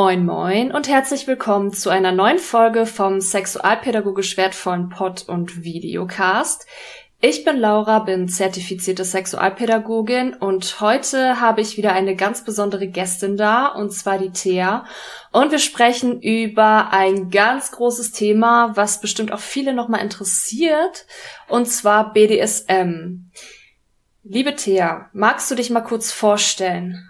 Moin moin und herzlich willkommen zu einer neuen Folge vom sexualpädagogisch wertvollen Pod- und Videocast. Ich bin Laura, bin zertifizierte Sexualpädagogin und heute habe ich wieder eine ganz besondere Gästin da, und zwar die Thea. Und wir sprechen über ein ganz großes Thema, was bestimmt auch viele nochmal interessiert, und zwar BDSM. Liebe Thea, magst du dich mal kurz vorstellen?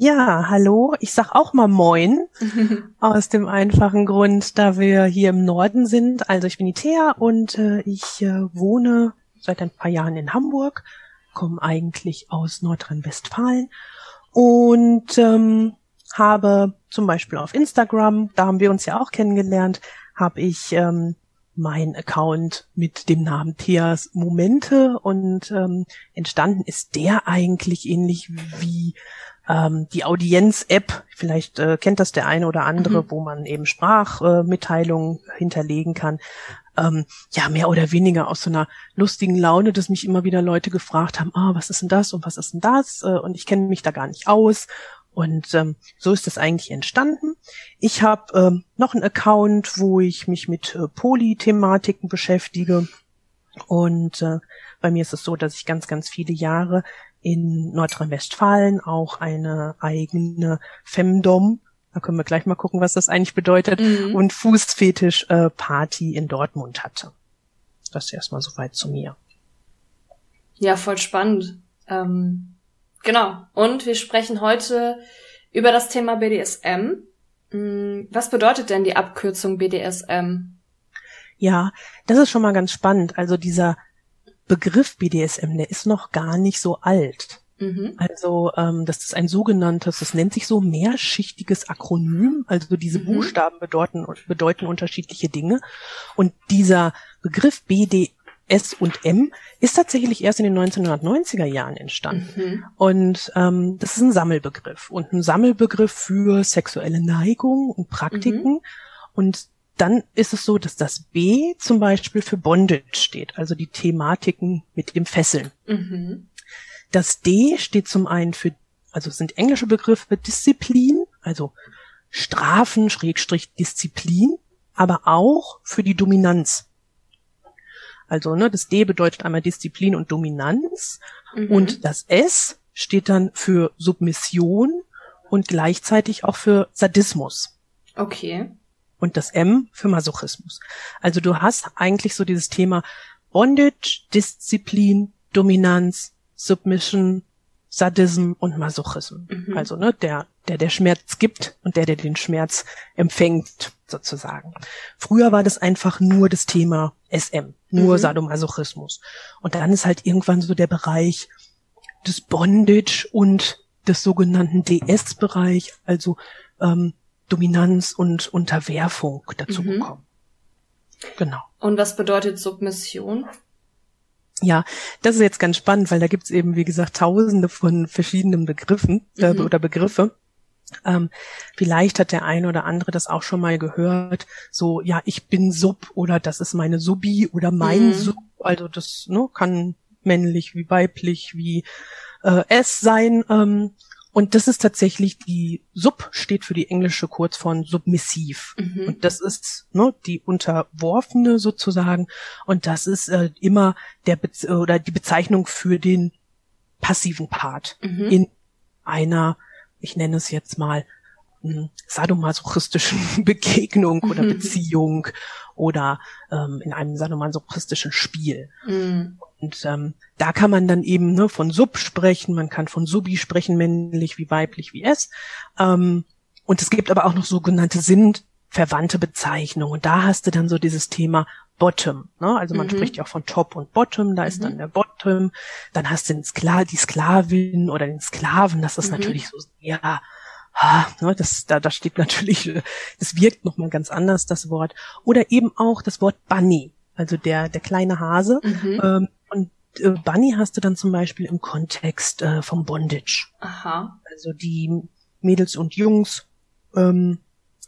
Ja, hallo. Ich sag auch mal Moin. aus dem einfachen Grund, da wir hier im Norden sind. Also ich bin die Thea und äh, ich äh, wohne seit ein paar Jahren in Hamburg, komme eigentlich aus Nordrhein-Westfalen und ähm, habe zum Beispiel auf Instagram, da haben wir uns ja auch kennengelernt, habe ich ähm, mein Account mit dem Namen Theas Momente und ähm, entstanden ist der eigentlich ähnlich wie ähm, die Audienz-App, vielleicht äh, kennt das der eine oder andere, mhm. wo man eben Sprachmitteilungen äh, hinterlegen kann. Ähm, ja, mehr oder weniger aus so einer lustigen Laune, dass mich immer wieder Leute gefragt haben, ah, was ist denn das und was ist denn das? Äh, und ich kenne mich da gar nicht aus. Und ähm, so ist das eigentlich entstanden. Ich habe ähm, noch einen Account, wo ich mich mit äh, Poly-Thematiken beschäftige. Und äh, bei mir ist es so, dass ich ganz, ganz viele Jahre in Nordrhein-Westfalen auch eine eigene Femdom, da können wir gleich mal gucken, was das eigentlich bedeutet, mhm. und Fußfetisch-Party äh, in Dortmund hatte. Das erstmal soweit zu mir. Ja, voll spannend. Ähm, genau. Und wir sprechen heute über das Thema BDSM. Mm, was bedeutet denn die Abkürzung BDSM? Ja, das ist schon mal ganz spannend. Also dieser Begriff BDSM, der ist noch gar nicht so alt. Mhm. Also ähm, das ist ein sogenanntes, das nennt sich so mehrschichtiges Akronym. Also diese mhm. Buchstaben bedeuten, bedeuten unterschiedliche Dinge. Und dieser Begriff BDS und M ist tatsächlich erst in den 1990er Jahren entstanden. Mhm. Und ähm, das ist ein Sammelbegriff und ein Sammelbegriff für sexuelle Neigung und Praktiken. Mhm. Und dann ist es so, dass das B zum Beispiel für Bondage steht, also die Thematiken mit dem Fesseln. Mhm. Das D steht zum einen für, also sind englische Begriffe Disziplin, also Strafen, Schrägstrich Disziplin, aber auch für die Dominanz. Also ne, das D bedeutet einmal Disziplin und Dominanz mhm. und das S steht dann für Submission und gleichzeitig auch für Sadismus. Okay und das M für Masochismus. Also du hast eigentlich so dieses Thema Bondage, Disziplin, Dominanz, Submission, Sadism und Masochism. Mhm. Also ne, der, der der Schmerz gibt und der, der den Schmerz empfängt, sozusagen. Früher war das einfach nur das Thema SM, nur mhm. Sadomasochismus. Und dann ist halt irgendwann so der Bereich des Bondage und des sogenannten DS-Bereich, also ähm, Dominanz und Unterwerfung dazu mhm. bekommen. Genau. Und was bedeutet Submission? Ja, das ist jetzt ganz spannend, weil da gibt's eben, wie gesagt, tausende von verschiedenen Begriffen äh, mhm. oder Begriffe. Ähm, vielleicht hat der eine oder andere das auch schon mal gehört. So, ja, ich bin Sub oder das ist meine Subi oder mein mhm. Sub. Also das ne, kann männlich wie weiblich wie äh, es sein. Ähm, und das ist tatsächlich die Sub steht für die englische Kurzform submissiv. Mhm. Und das ist ne, die Unterworfene sozusagen. Und das ist äh, immer der Be oder die Bezeichnung für den passiven Part mhm. in einer, ich nenne es jetzt mal, hm, sadomasochistischen Begegnung oder mhm. Beziehung oder ähm, in einem sadomasochistischen Spiel. Mhm. Und ähm, da kann man dann eben ne, von Sub sprechen, man kann von Subi sprechen, männlich wie weiblich wie es. Ähm, und es gibt aber auch noch sogenannte sinnverwandte Bezeichnungen. Und da hast du dann so dieses Thema Bottom. Ne? Also man mhm. spricht ja auch von Top und Bottom, da ist mhm. dann der Bottom. Dann hast du den Skla die Sklavin oder den Sklaven, das ist mhm. natürlich so, ja, ne, das, da, da steht natürlich, das wirkt nochmal ganz anders, das Wort. Oder eben auch das Wort Bunny, also der, der kleine Hase. Mhm. Ähm, und äh, Bunny hast du dann zum Beispiel im Kontext äh, vom Bondage. Aha. Also die Mädels und Jungs, ähm,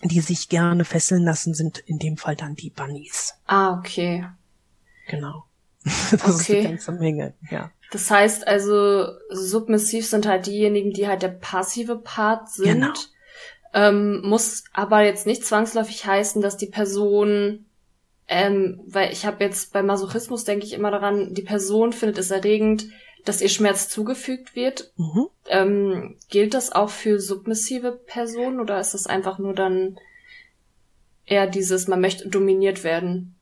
die sich gerne fesseln lassen, sind in dem Fall dann die Bunnies. Ah, okay. Genau. das okay. ist eine ganze Menge, ja. Das heißt also, submissiv sind halt diejenigen, die halt der passive Part sind. Genau. Ähm, muss aber jetzt nicht zwangsläufig heißen, dass die Person, ähm, weil ich habe jetzt bei Masochismus denke ich immer daran, die Person findet es erregend, dass ihr Schmerz zugefügt wird. Mhm. Ähm, gilt das auch für submissive Personen oder ist das einfach nur dann eher dieses, man möchte dominiert werden?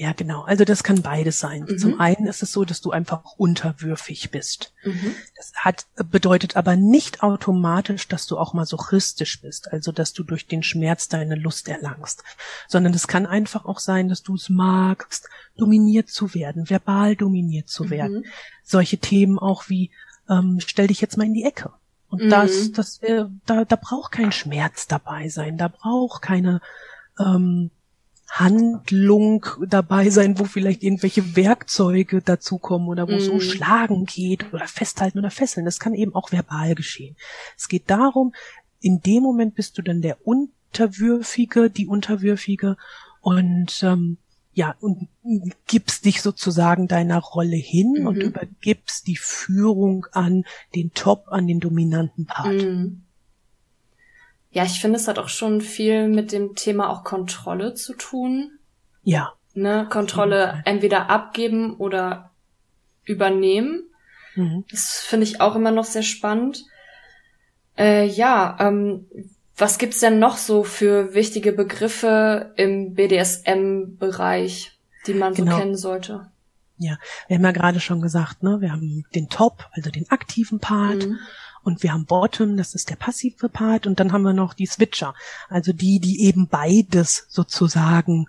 Ja, genau. Also das kann beides sein. Mhm. Zum einen ist es so, dass du einfach unterwürfig bist. Mhm. Das hat, bedeutet aber nicht automatisch, dass du auch masochistisch bist, also dass du durch den Schmerz deine Lust erlangst, sondern es kann einfach auch sein, dass du es magst, dominiert zu werden, verbal dominiert zu mhm. werden. Solche Themen auch wie, ähm, stell dich jetzt mal in die Ecke. Und mhm. das, das, äh, da, da braucht kein Schmerz dabei sein, da braucht keine, ähm, Handlung dabei sein, wo vielleicht irgendwelche Werkzeuge dazukommen oder wo mm. so Schlagen geht oder festhalten oder fesseln. Das kann eben auch verbal geschehen. Es geht darum, in dem Moment bist du dann der Unterwürfige, die Unterwürfige und ähm, ja, und gibst dich sozusagen deiner Rolle hin mhm. und übergibst die Führung an den Top, an den dominanten Part. Mhm. Ja, ich finde, es hat auch schon viel mit dem Thema auch Kontrolle zu tun. Ja. Ne, Kontrolle entweder abgeben oder übernehmen. Mhm. Das finde ich auch immer noch sehr spannend. Äh, ja, ähm, was gibt's denn noch so für wichtige Begriffe im BDSM-Bereich, die man genau. so kennen sollte? Ja, wir haben ja gerade schon gesagt, ne, wir haben den Top, also den aktiven Part. Mhm. Und wir haben Bottom, das ist der passive Part, und dann haben wir noch die Switcher, also die, die eben beides sozusagen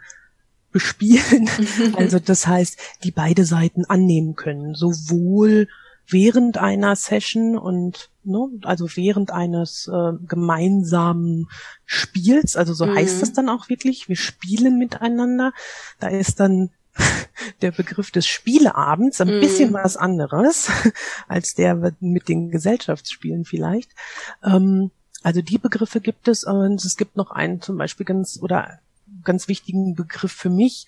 bespielen. also das heißt, die beide Seiten annehmen können, sowohl während einer Session und ne, also während eines äh, gemeinsamen Spiels, also so mhm. heißt es dann auch wirklich, wir spielen miteinander. Da ist dann der Begriff des Spieleabends ein mm. bisschen was anderes als der mit den Gesellschaftsspielen vielleicht. Ähm, also die Begriffe gibt es und es gibt noch einen zum Beispiel ganz oder ganz wichtigen Begriff für mich.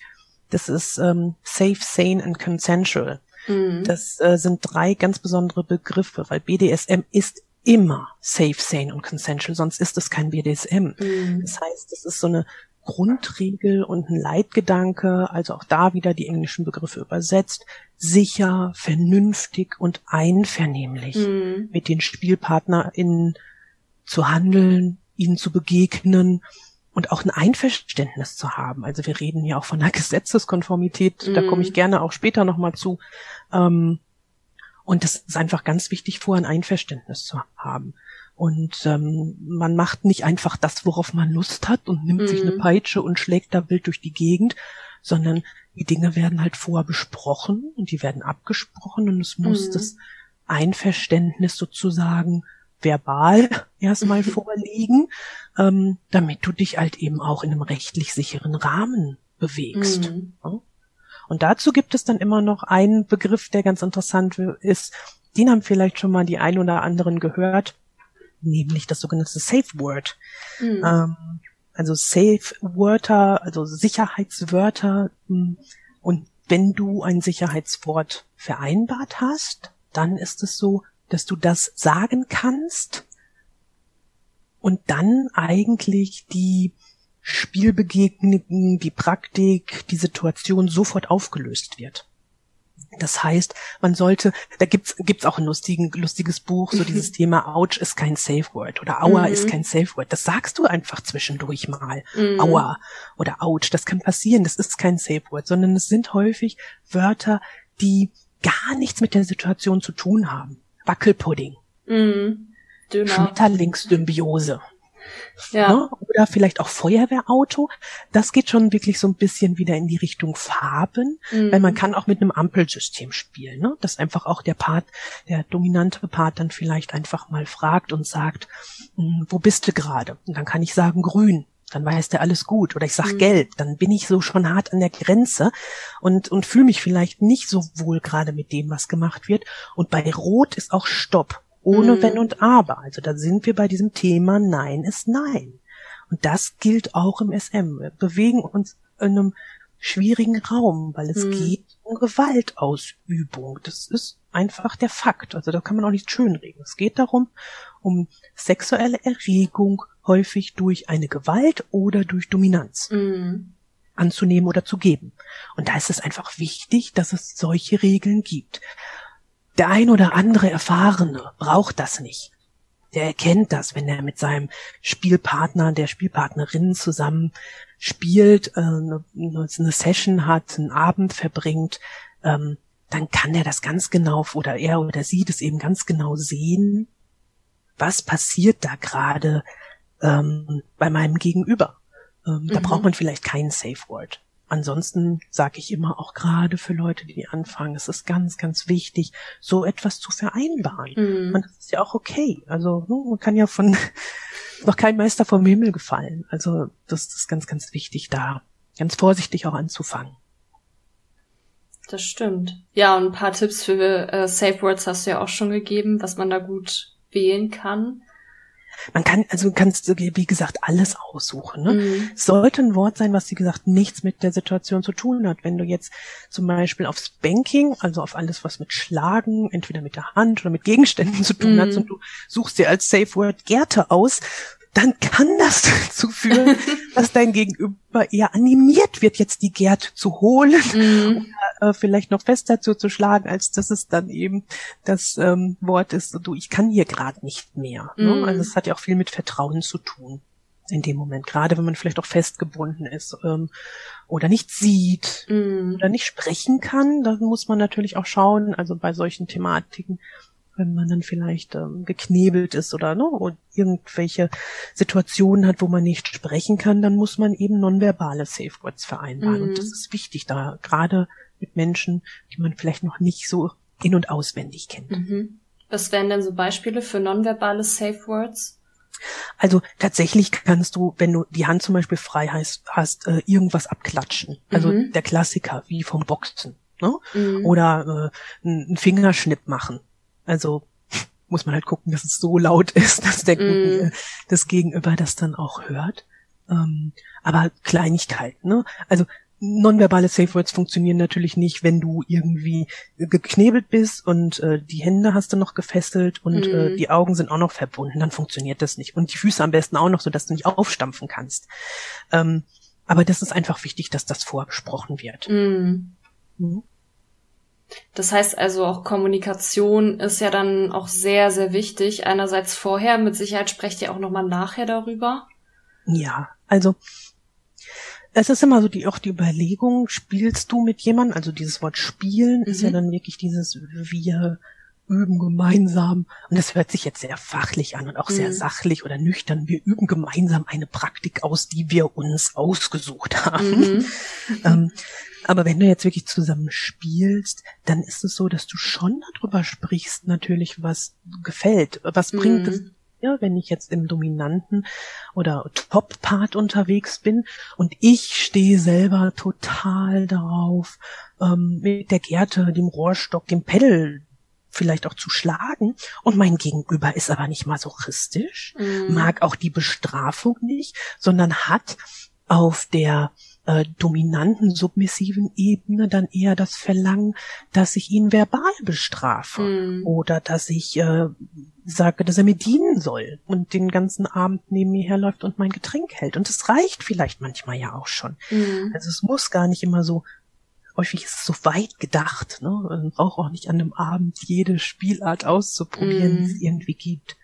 Das ist ähm, safe, sane and consensual. Mm. Das äh, sind drei ganz besondere Begriffe, weil BDSM ist immer safe, sane und consensual, sonst ist es kein BDSM. Mm. Das heißt, es ist so eine Grundregel und ein Leitgedanke, also auch da wieder die englischen Begriffe übersetzt, sicher, vernünftig und einvernehmlich mhm. mit den SpielpartnerInnen zu handeln, ihnen zu begegnen und auch ein Einverständnis zu haben. Also wir reden hier auch von einer Gesetzeskonformität, mhm. da komme ich gerne auch später nochmal zu. Ähm, und das ist einfach ganz wichtig, vorher ein Einverständnis zu haben. Und ähm, man macht nicht einfach das, worauf man Lust hat und nimmt mhm. sich eine mhm. Peitsche und schlägt da wild durch die Gegend, sondern die Dinge werden halt vorher besprochen und die werden abgesprochen und es muss mhm. das Einverständnis sozusagen verbal erstmal vorliegen, ähm, damit du dich halt eben auch in einem rechtlich sicheren Rahmen bewegst. Mhm. Ja? Und dazu gibt es dann immer noch einen Begriff, der ganz interessant ist. Den haben vielleicht schon mal die ein oder anderen gehört nämlich das sogenannte Safe Word. Mhm. Ähm, also Safe Wörter, also Sicherheitswörter. Hm, und wenn du ein Sicherheitswort vereinbart hast, dann ist es so, dass du das sagen kannst und dann eigentlich die Spielbegegnungen, die Praktik, die Situation sofort aufgelöst wird. Das heißt, man sollte, da gibt's gibt's auch ein lustigen, lustiges Buch, so dieses Thema Ouch ist kein Safe Word oder Aua mhm. ist kein Safe Word. Das sagst du einfach zwischendurch mal. Mhm. Aua oder Ouch, das kann passieren, das ist kein Safe Word, sondern es sind häufig Wörter, die gar nichts mit der Situation zu tun haben. Wackelpudding. Mhm. Schmetterlingssymbiose. Ja. Ne? Oder vielleicht auch Feuerwehrauto. Das geht schon wirklich so ein bisschen wieder in die Richtung Farben, mhm. weil man kann auch mit einem Ampelsystem spielen, ne? dass einfach auch der Part, der dominante Part dann vielleicht einfach mal fragt und sagt, hm, wo bist du gerade? Und dann kann ich sagen grün dann weiß der alles gut. Oder ich sag mhm. gelb, dann bin ich so schon hart an der Grenze und, und fühle mich vielleicht nicht so wohl gerade mit dem, was gemacht wird. Und bei Rot ist auch Stopp ohne mhm. Wenn und Aber. Also da sind wir bei diesem Thema Nein ist Nein. Und das gilt auch im SM. Wir bewegen uns in einem schwierigen Raum, weil es mhm. geht um Gewaltausübung. Das ist einfach der Fakt. Also da kann man auch nicht schönreden. Es geht darum, um sexuelle Erregung, häufig durch eine Gewalt oder durch Dominanz. Mhm anzunehmen oder zu geben. Und da ist es einfach wichtig, dass es solche Regeln gibt. Der ein oder andere Erfahrene braucht das nicht. Der erkennt das, wenn er mit seinem Spielpartner, der Spielpartnerin zusammen spielt, äh, eine, eine Session hat, einen Abend verbringt, ähm, dann kann er das ganz genau oder er oder sie das eben ganz genau sehen, was passiert da gerade ähm, bei meinem Gegenüber. Ähm, mhm. Da braucht man vielleicht kein Safe Word. Ansonsten sage ich immer auch gerade für Leute, die anfangen, es ist ganz, ganz wichtig, so etwas zu vereinbaren. Mhm. Und das ist ja auch okay. Also ne, man kann ja von noch kein Meister vom Himmel gefallen. Also das ist ganz, ganz wichtig, da ganz vorsichtig auch anzufangen. Das stimmt. Ja, und ein paar Tipps für äh, Safe Words hast du ja auch schon gegeben, was man da gut wählen kann. Man kann, also kannst wie gesagt, alles aussuchen. Ne? Mhm. Sollte ein Wort sein, was, wie gesagt, nichts mit der Situation zu tun hat. Wenn du jetzt zum Beispiel aufs Banking, also auf alles, was mit Schlagen, entweder mit der Hand oder mit Gegenständen zu tun mhm. hat, und du suchst dir als Safe Word Gerte aus, dann kann das dazu führen, dass dein Gegenüber eher animiert wird, jetzt die Gerd zu holen mm. oder äh, vielleicht noch fester zuzuschlagen, als dass es dann eben das ähm, Wort ist, du, ich kann hier gerade nicht mehr. Ne? Mhm. Also es hat ja auch viel mit Vertrauen zu tun in dem Moment, gerade wenn man vielleicht auch festgebunden ist ähm, oder nicht sieht mm. oder nicht sprechen kann, dann muss man natürlich auch schauen, also bei solchen Thematiken, wenn man dann vielleicht ähm, geknebelt ist oder ne, und irgendwelche Situationen hat, wo man nicht sprechen kann, dann muss man eben nonverbale Safewords vereinbaren. Mhm. Und das ist wichtig, da gerade mit Menschen, die man vielleicht noch nicht so in- und auswendig kennt. Mhm. Was wären denn so Beispiele für nonverbale Safewords? Also tatsächlich kannst du, wenn du die Hand zum Beispiel frei hast, hast äh, irgendwas abklatschen. Also mhm. der Klassiker, wie vom Boxen. Ne? Mhm. Oder äh, einen Fingerschnipp machen. Also muss man halt gucken, dass es so laut ist, dass der mm. das Gegenüber das dann auch hört. Ähm, aber Kleinigkeiten, ne? Also nonverbale Safe Words funktionieren natürlich nicht, wenn du irgendwie geknebelt bist und äh, die Hände hast du noch gefesselt und mm. äh, mhm. die Augen sind auch noch verbunden, dann funktioniert das nicht. Und die Füße am besten auch noch, so dass du nicht aufstampfen kannst. Ähm, aber das ist einfach wichtig, dass das vorbesprochen wird. Mm. Mhm. Das heißt also auch Kommunikation ist ja dann auch sehr, sehr wichtig. Einerseits vorher, mit Sicherheit sprecht ihr auch nochmal nachher darüber. Ja, also es ist immer so die auch die Überlegung, spielst du mit jemandem, also dieses Wort spielen mhm. ist ja mhm. dann wirklich dieses wir üben gemeinsam und das hört sich jetzt sehr fachlich an und auch mhm. sehr sachlich oder nüchtern. Wir üben gemeinsam eine Praktik aus, die wir uns ausgesucht haben. Mhm. ähm, aber wenn du jetzt wirklich zusammen spielst, dann ist es so, dass du schon darüber sprichst, natürlich, was gefällt. Was mhm. bringt es ja, wenn ich jetzt im dominanten oder Top-Part unterwegs bin und ich stehe selber total darauf, ähm, mit der Gerte, dem Rohrstock, dem Pedal vielleicht auch zu schlagen und mein Gegenüber ist aber nicht masochistisch, mm. mag auch die Bestrafung nicht, sondern hat auf der äh, dominanten, submissiven Ebene dann eher das Verlangen, dass ich ihn verbal bestrafe mm. oder dass ich äh, sage, dass er mir dienen soll und den ganzen Abend neben mir herläuft und mein Getränk hält. Und es reicht vielleicht manchmal ja auch schon. Mm. Also es muss gar nicht immer so häufig ist es so weit gedacht. Ne? Man braucht auch nicht an einem Abend jede Spielart auszuprobieren, mm. die es irgendwie gibt.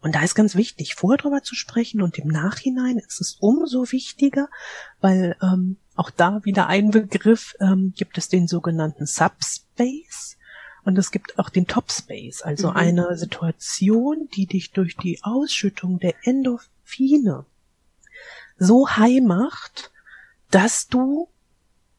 Und da ist ganz wichtig, vorher drüber zu sprechen und im Nachhinein ist es umso wichtiger, weil ähm, auch da wieder ein Begriff ähm, gibt es den sogenannten Subspace und es gibt auch den Topspace, also mhm. eine Situation, die dich durch die Ausschüttung der Endorphine so high macht, dass du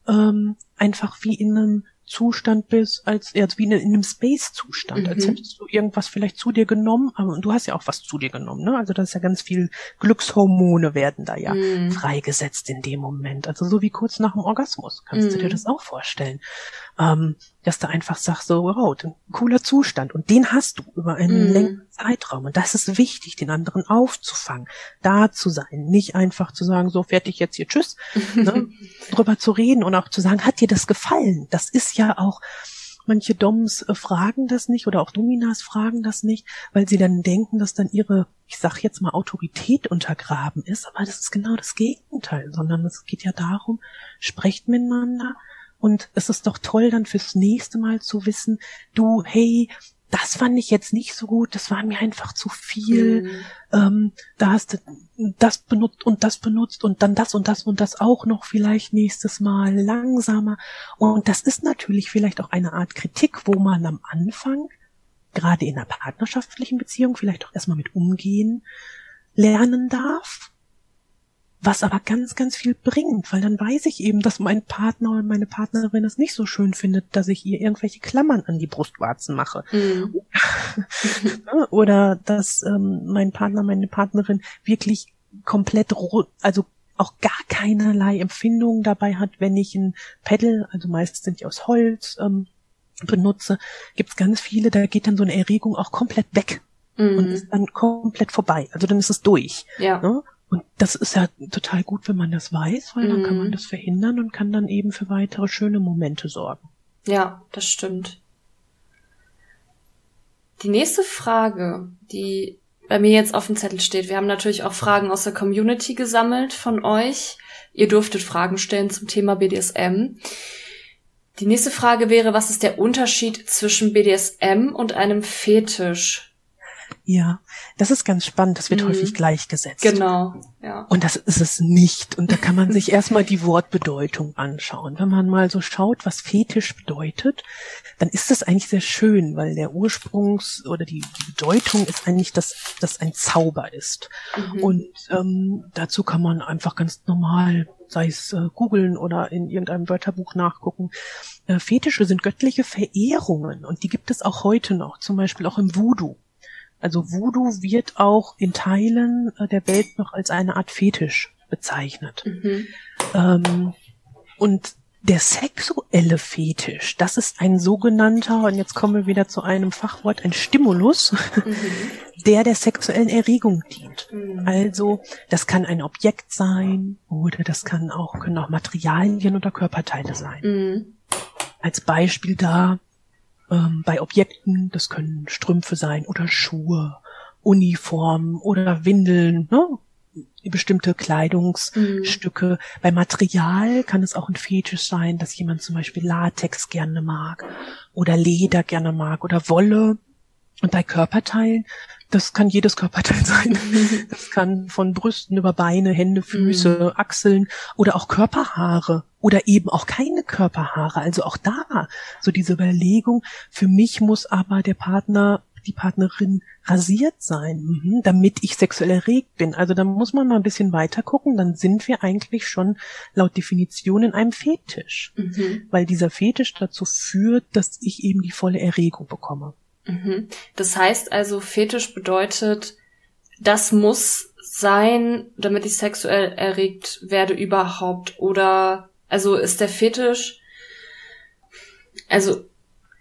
ähm, einfach wie in einem Zustand bist, als, als wie in, in einem Space-Zustand, mhm. als hättest du irgendwas vielleicht zu dir genommen, aber du hast ja auch was zu dir genommen, ne? Also da ist ja ganz viel Glückshormone werden da ja mhm. freigesetzt in dem Moment. Also so wie kurz nach dem Orgasmus, kannst mhm. du dir mhm. das auch vorstellen. Ähm, dass du einfach sagst, so, wow, ein cooler Zustand. Und den hast du über einen mm. längeren Zeitraum. Und das ist wichtig, den anderen aufzufangen, da zu sein, nicht einfach zu sagen, so fertig jetzt hier, tschüss, ne? drüber zu reden und auch zu sagen, hat dir das gefallen? Das ist ja auch, manche Doms äh, fragen das nicht oder auch Dominas fragen das nicht, weil sie dann denken, dass dann ihre, ich sag jetzt mal, Autorität untergraben ist. Aber das ist genau das Gegenteil, sondern es geht ja darum, sprecht miteinander, und es ist doch toll, dann fürs nächste Mal zu wissen, du, hey, das fand ich jetzt nicht so gut, das war mir einfach zu viel. Mhm. Ähm, da hast du das benutzt und das benutzt und dann das und das und das auch noch vielleicht nächstes Mal langsamer. Und das ist natürlich vielleicht auch eine Art Kritik, wo man am Anfang, gerade in einer partnerschaftlichen Beziehung, vielleicht auch erstmal mit umgehen lernen darf was aber ganz, ganz viel bringt, weil dann weiß ich eben, dass mein Partner oder meine Partnerin es nicht so schön findet, dass ich ihr irgendwelche Klammern an die Brustwarzen mache. Mhm. oder dass ähm, mein Partner, meine Partnerin wirklich komplett, also auch gar keinerlei Empfindungen dabei hat, wenn ich ein Pedal, also meist sind die aus Holz, ähm, benutze, gibt's ganz viele, da geht dann so eine Erregung auch komplett weg mhm. und ist dann komplett vorbei. Also dann ist es durch. Ja. Ne? Und das ist ja total gut, wenn man das weiß, weil dann kann man mhm. das verhindern und kann dann eben für weitere schöne Momente sorgen. Ja, das stimmt. Die nächste Frage, die bei mir jetzt auf dem Zettel steht, wir haben natürlich auch Fragen aus der Community gesammelt von euch. Ihr durftet Fragen stellen zum Thema BDSM. Die nächste Frage wäre, was ist der Unterschied zwischen BDSM und einem Fetisch? Ja, das ist ganz spannend. Das wird mhm. häufig gleichgesetzt. Genau, ja. Und das ist es nicht. Und da kann man sich erstmal die Wortbedeutung anschauen. Wenn man mal so schaut, was Fetisch bedeutet, dann ist das eigentlich sehr schön, weil der Ursprungs- oder die, die Bedeutung ist eigentlich, dass das ein Zauber ist. Mhm. Und ähm, dazu kann man einfach ganz normal sei es äh, googeln oder in irgendeinem Wörterbuch nachgucken. Äh, Fetische sind göttliche Verehrungen und die gibt es auch heute noch, zum Beispiel auch im Voodoo. Also Voodoo wird auch in Teilen äh, der Welt noch als eine Art Fetisch bezeichnet. Mhm. Ähm, und der sexuelle Fetisch, das ist ein sogenannter, und jetzt kommen wir wieder zu einem Fachwort, ein Stimulus, mhm. der der sexuellen Erregung dient. Mhm. Also, das kann ein Objekt sein oder das kann auch, können auch Materialien oder Körperteile sein. Mhm. Als Beispiel da ähm, bei Objekten, das können Strümpfe sein oder Schuhe, Uniformen oder Windeln, ne? bestimmte Kleidungsstücke. Mhm. Bei Material kann es auch ein Fetisch sein, dass jemand zum Beispiel Latex gerne mag oder Leder gerne mag oder Wolle. Und bei Körperteilen, das kann jedes Körperteil sein. Das kann von Brüsten über Beine, Hände, Füße, mhm. Achseln oder auch Körperhaare oder eben auch keine Körperhaare. Also auch da so diese Überlegung, für mich muss aber der Partner die Partnerin rasiert sein, mhm, damit ich sexuell erregt bin. Also da muss man mal ein bisschen weiter gucken, dann sind wir eigentlich schon laut Definition in einem Fetisch, mhm. weil dieser Fetisch dazu führt, dass ich eben die volle Erregung bekomme. Mhm. Das heißt also, Fetisch bedeutet, das muss sein, damit ich sexuell erregt werde überhaupt. Oder also ist der Fetisch, also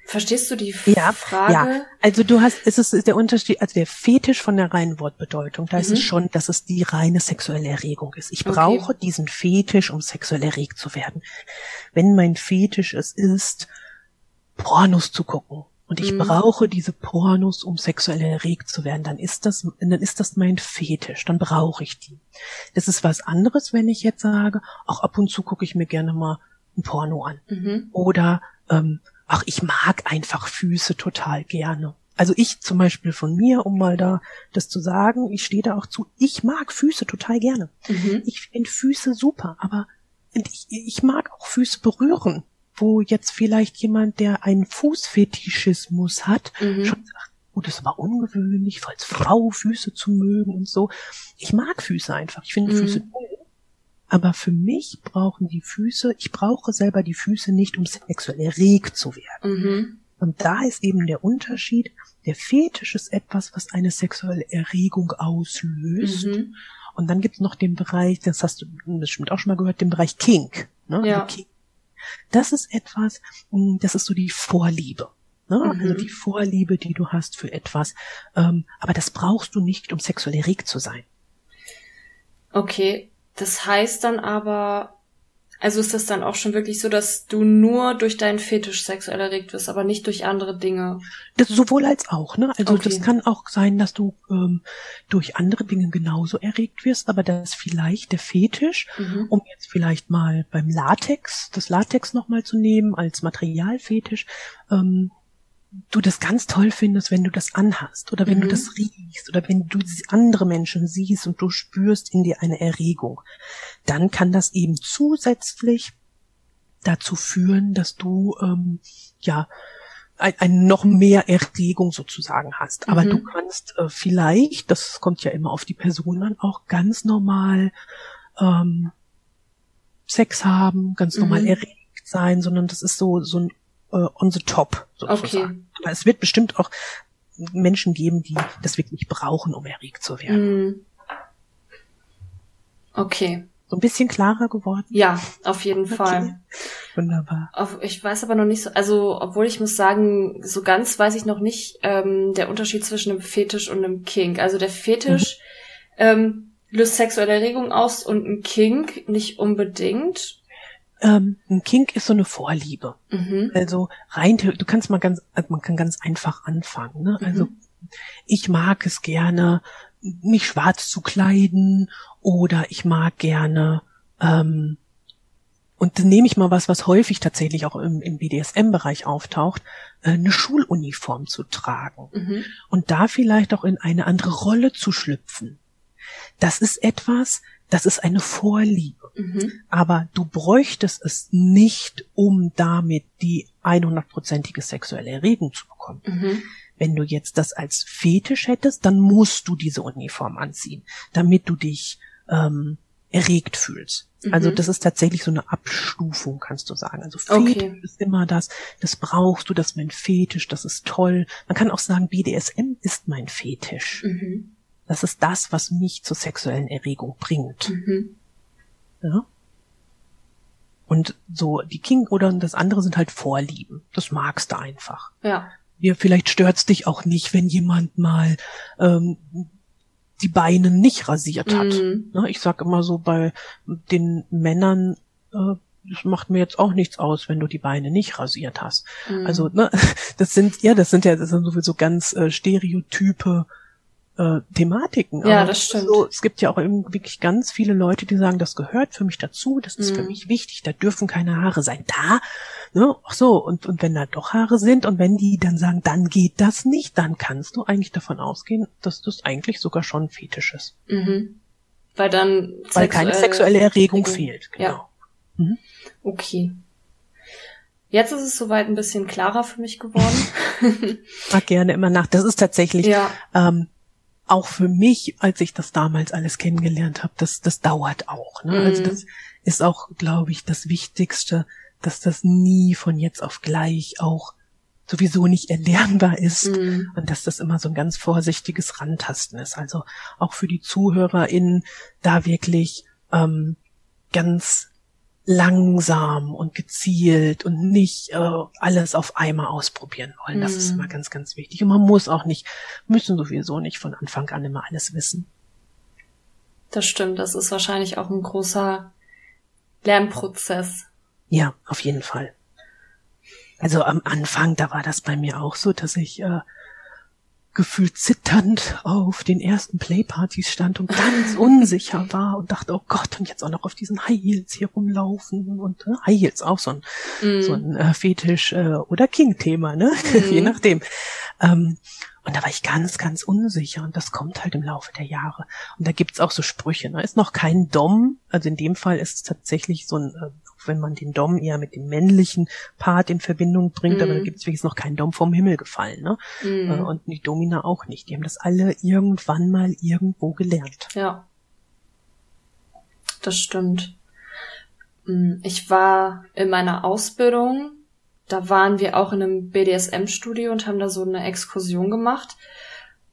verstehst du die ja, Frage? Ja, also du hast, es ist der Unterschied, also der Fetisch von der reinen Wortbedeutung, da mhm. ist es mhm. schon, dass es die reine sexuelle Erregung ist. Ich brauche okay. diesen Fetisch, um sexuell erregt zu werden. Wenn mein Fetisch es ist, Pornos zu gucken, und ich mhm. brauche diese Pornos, um sexuell erregt zu werden, dann ist das, dann ist das mein Fetisch, dann brauche ich die. Das ist was anderes, wenn ich jetzt sage, auch ab und zu gucke ich mir gerne mal ein Porno an. Mhm. Oder ähm, ach, ich mag einfach Füße total gerne. Also ich zum Beispiel von mir, um mal da das zu sagen, ich stehe da auch zu, ich mag Füße total gerne. Mhm. Ich finde Füße super, aber ich, ich mag auch Füße berühren wo jetzt vielleicht jemand, der einen Fußfetischismus hat, mhm. schon sagt, oh, das war ungewöhnlich, als Frau Füße zu mögen und so. Ich mag Füße einfach. Ich finde mhm. Füße toll. Aber für mich brauchen die Füße, ich brauche selber die Füße nicht, um sexuell erregt zu werden. Mhm. Und da ist eben der Unterschied. Der Fetisch ist etwas, was eine sexuelle Erregung auslöst. Mhm. Und dann gibt's noch den Bereich, das hast du bestimmt auch schon mal gehört, den Bereich Kink. Ne? Ja. Also Kink das ist etwas, mm, das ist so die Vorliebe. Ne? Mhm. Also die Vorliebe, die du hast für etwas. Ähm, aber das brauchst du nicht, um sexuell erregt zu sein. Okay, das heißt dann aber, Also ist das dann auch schon wirklich so, dass du nur durch deinen Fetisch sexuell erregt wirst, aber nicht durch andere Dinge? Das sowohl als auch, ne? Also okay. das kann auch sein, dass du ähm, durch andere Dinge genauso erregt wirst, aber dass vielleicht der Fetisch, mhm. um jetzt vielleicht mal beim Latex, das Latex nochmal zu nehmen als Materialfetisch, ähm, du das ganz toll findest, wenn du das anhast oder wenn mhm. du das riechst oder wenn du andere Menschen siehst und du spürst in dir eine Erregung, dann kann das eben zusätzlich dazu führen, dass du ähm, ja ein, ein noch mehr Erregung sozusagen hast. Aber mhm. du kannst äh, vielleicht, das kommt ja immer auf die Person an, auch ganz normal ähm, Sex haben, ganz normal mhm. erregt sein, sondern das ist so so ein äh, on the top sozusagen. Okay. Aber es wird bestimmt auch Menschen geben, die das wirklich brauchen, um erregt zu werden. Mm. Okay. So ein bisschen klarer geworden? Ja, auf jeden okay. Fall. Wunderbar. Ich weiß aber noch nicht so, also obwohl ich muss sagen, so ganz weiß ich noch nicht ähm, der Unterschied zwischen einem Fetisch und einem Kink. Also der Fetisch mhm. ähm, löst sexuelle Erregung aus und ein Kink nicht unbedingt. Ähm, ein Kink ist so eine Vorliebe. Mhm. Also rein, du kannst mal ganz, also man kann ganz einfach anfangen. Ne? Also mhm. ich mag es gerne, mich schwarz zu kleiden oder ich mag gerne ähm, und dann nehme ich mal was, was häufig tatsächlich auch im, im BDSM-Bereich auftaucht, äh, eine Schuluniform zu tragen mhm. und da vielleicht auch in eine andere Rolle zu schlüpfen. Das ist etwas, das ist eine Vorliebe. Mhm. Aber du bräuchtest es nicht, um damit die 100-prozentige sexuelle Erregung zu bekommen. Mhm. Wenn du jetzt das als Fetisch hättest, dann musst du diese Uniform anziehen, damit du dich ähm, erregt fühlst. Mhm. Also das ist tatsächlich so eine Abstufung, kannst du sagen. Also Fetisch okay. ist immer das, das brauchst du, das ist mein Fetisch, das ist toll. Man kann auch sagen, BDSM ist mein Fetisch. Mhm. Das ist das, was mich zur sexuellen Erregung bringt. Mhm. Ja? Und so die King oder das andere sind halt Vorlieben. Das magst du einfach. Ja. Ja, vielleicht stört's dich auch nicht, wenn jemand mal ähm, die Beine nicht rasiert hat. Mhm. Ne, ich sag immer so bei den Männern, äh, das macht mir jetzt auch nichts aus, wenn du die Beine nicht rasiert hast. Mhm. Also ne, das sind ja, das sind ja das sind sowieso ganz äh, Stereotype äh, Thematiken. Ja, das stimmt. So, es gibt ja auch wirklich ganz viele Leute, die sagen, das gehört für mich dazu, das ist mhm. für mich wichtig, da dürfen keine Haare sein. Da, ne, ach so, und, und wenn da doch Haare sind und wenn die dann sagen, dann geht das nicht, dann kannst du eigentlich davon ausgehen, dass das eigentlich sogar schon Fetisch ist. Mhm. Weil dann Weil keine sexuelle Erregung Erregung. fehlt, genau. Ja. Mhm. Okay. Jetzt ist es soweit ein bisschen klarer für mich geworden. Frag gerne immer nach. Das ist tatsächlich ja. ähm, auch für mich, als ich das damals alles kennengelernt habe, das, das dauert auch. Ne? Mhm. Also das ist auch, glaube ich, das Wichtigste, dass das nie von jetzt auf gleich auch sowieso nicht erlernbar ist mhm. und dass das immer so ein ganz vorsichtiges Rantasten ist. Also auch für die ZuhörerInnen da wirklich ähm, ganz langsam und gezielt und nicht äh, alles auf einmal ausprobieren wollen. Das mm. ist mhm. immer ganz, ganz wichtig. Und man muss auch nicht, müssen sowieso nicht von Anfang an immer alles wissen. Das stimmt. Das ist wahrscheinlich auch ein großer Lernprozess. Ja, auf jeden Fall. Also am Anfang, da war das bei mir auch so, dass ich äh, gefühlt zitternd auf den ersten Playpartys stand und ganz unsicher war und dachte, oh Gott, und jetzt auch noch auf diesen High Heels hier rumlaufen und äh, High Heels auch so ein, mm. so ein äh, Fetisch äh, oder King-Thema, ne? Mm. Je nachdem. Ähm, und da war ich ganz, ganz unsicher und das kommt halt im Laufe der Jahre. Und da gibt's auch so Sprüche. Ne? Ist noch kein Dom, also in dem Fall ist es tatsächlich so ein wenn man den Dom eher mit dem männlichen Part in Verbindung bringt, mm. aber da mhm. gibt es wenigstens noch keinen Dom vom Himmel gefallen, ne? Mm. Und die Domina auch nicht. Die haben das alle irgendwann mal irgendwo gelernt. Ja. Das stimmt. Mm, ich war in meiner Ausbildung, da waren wir auch in einem BDSM-Studio und haben da so eine Exkursion gemacht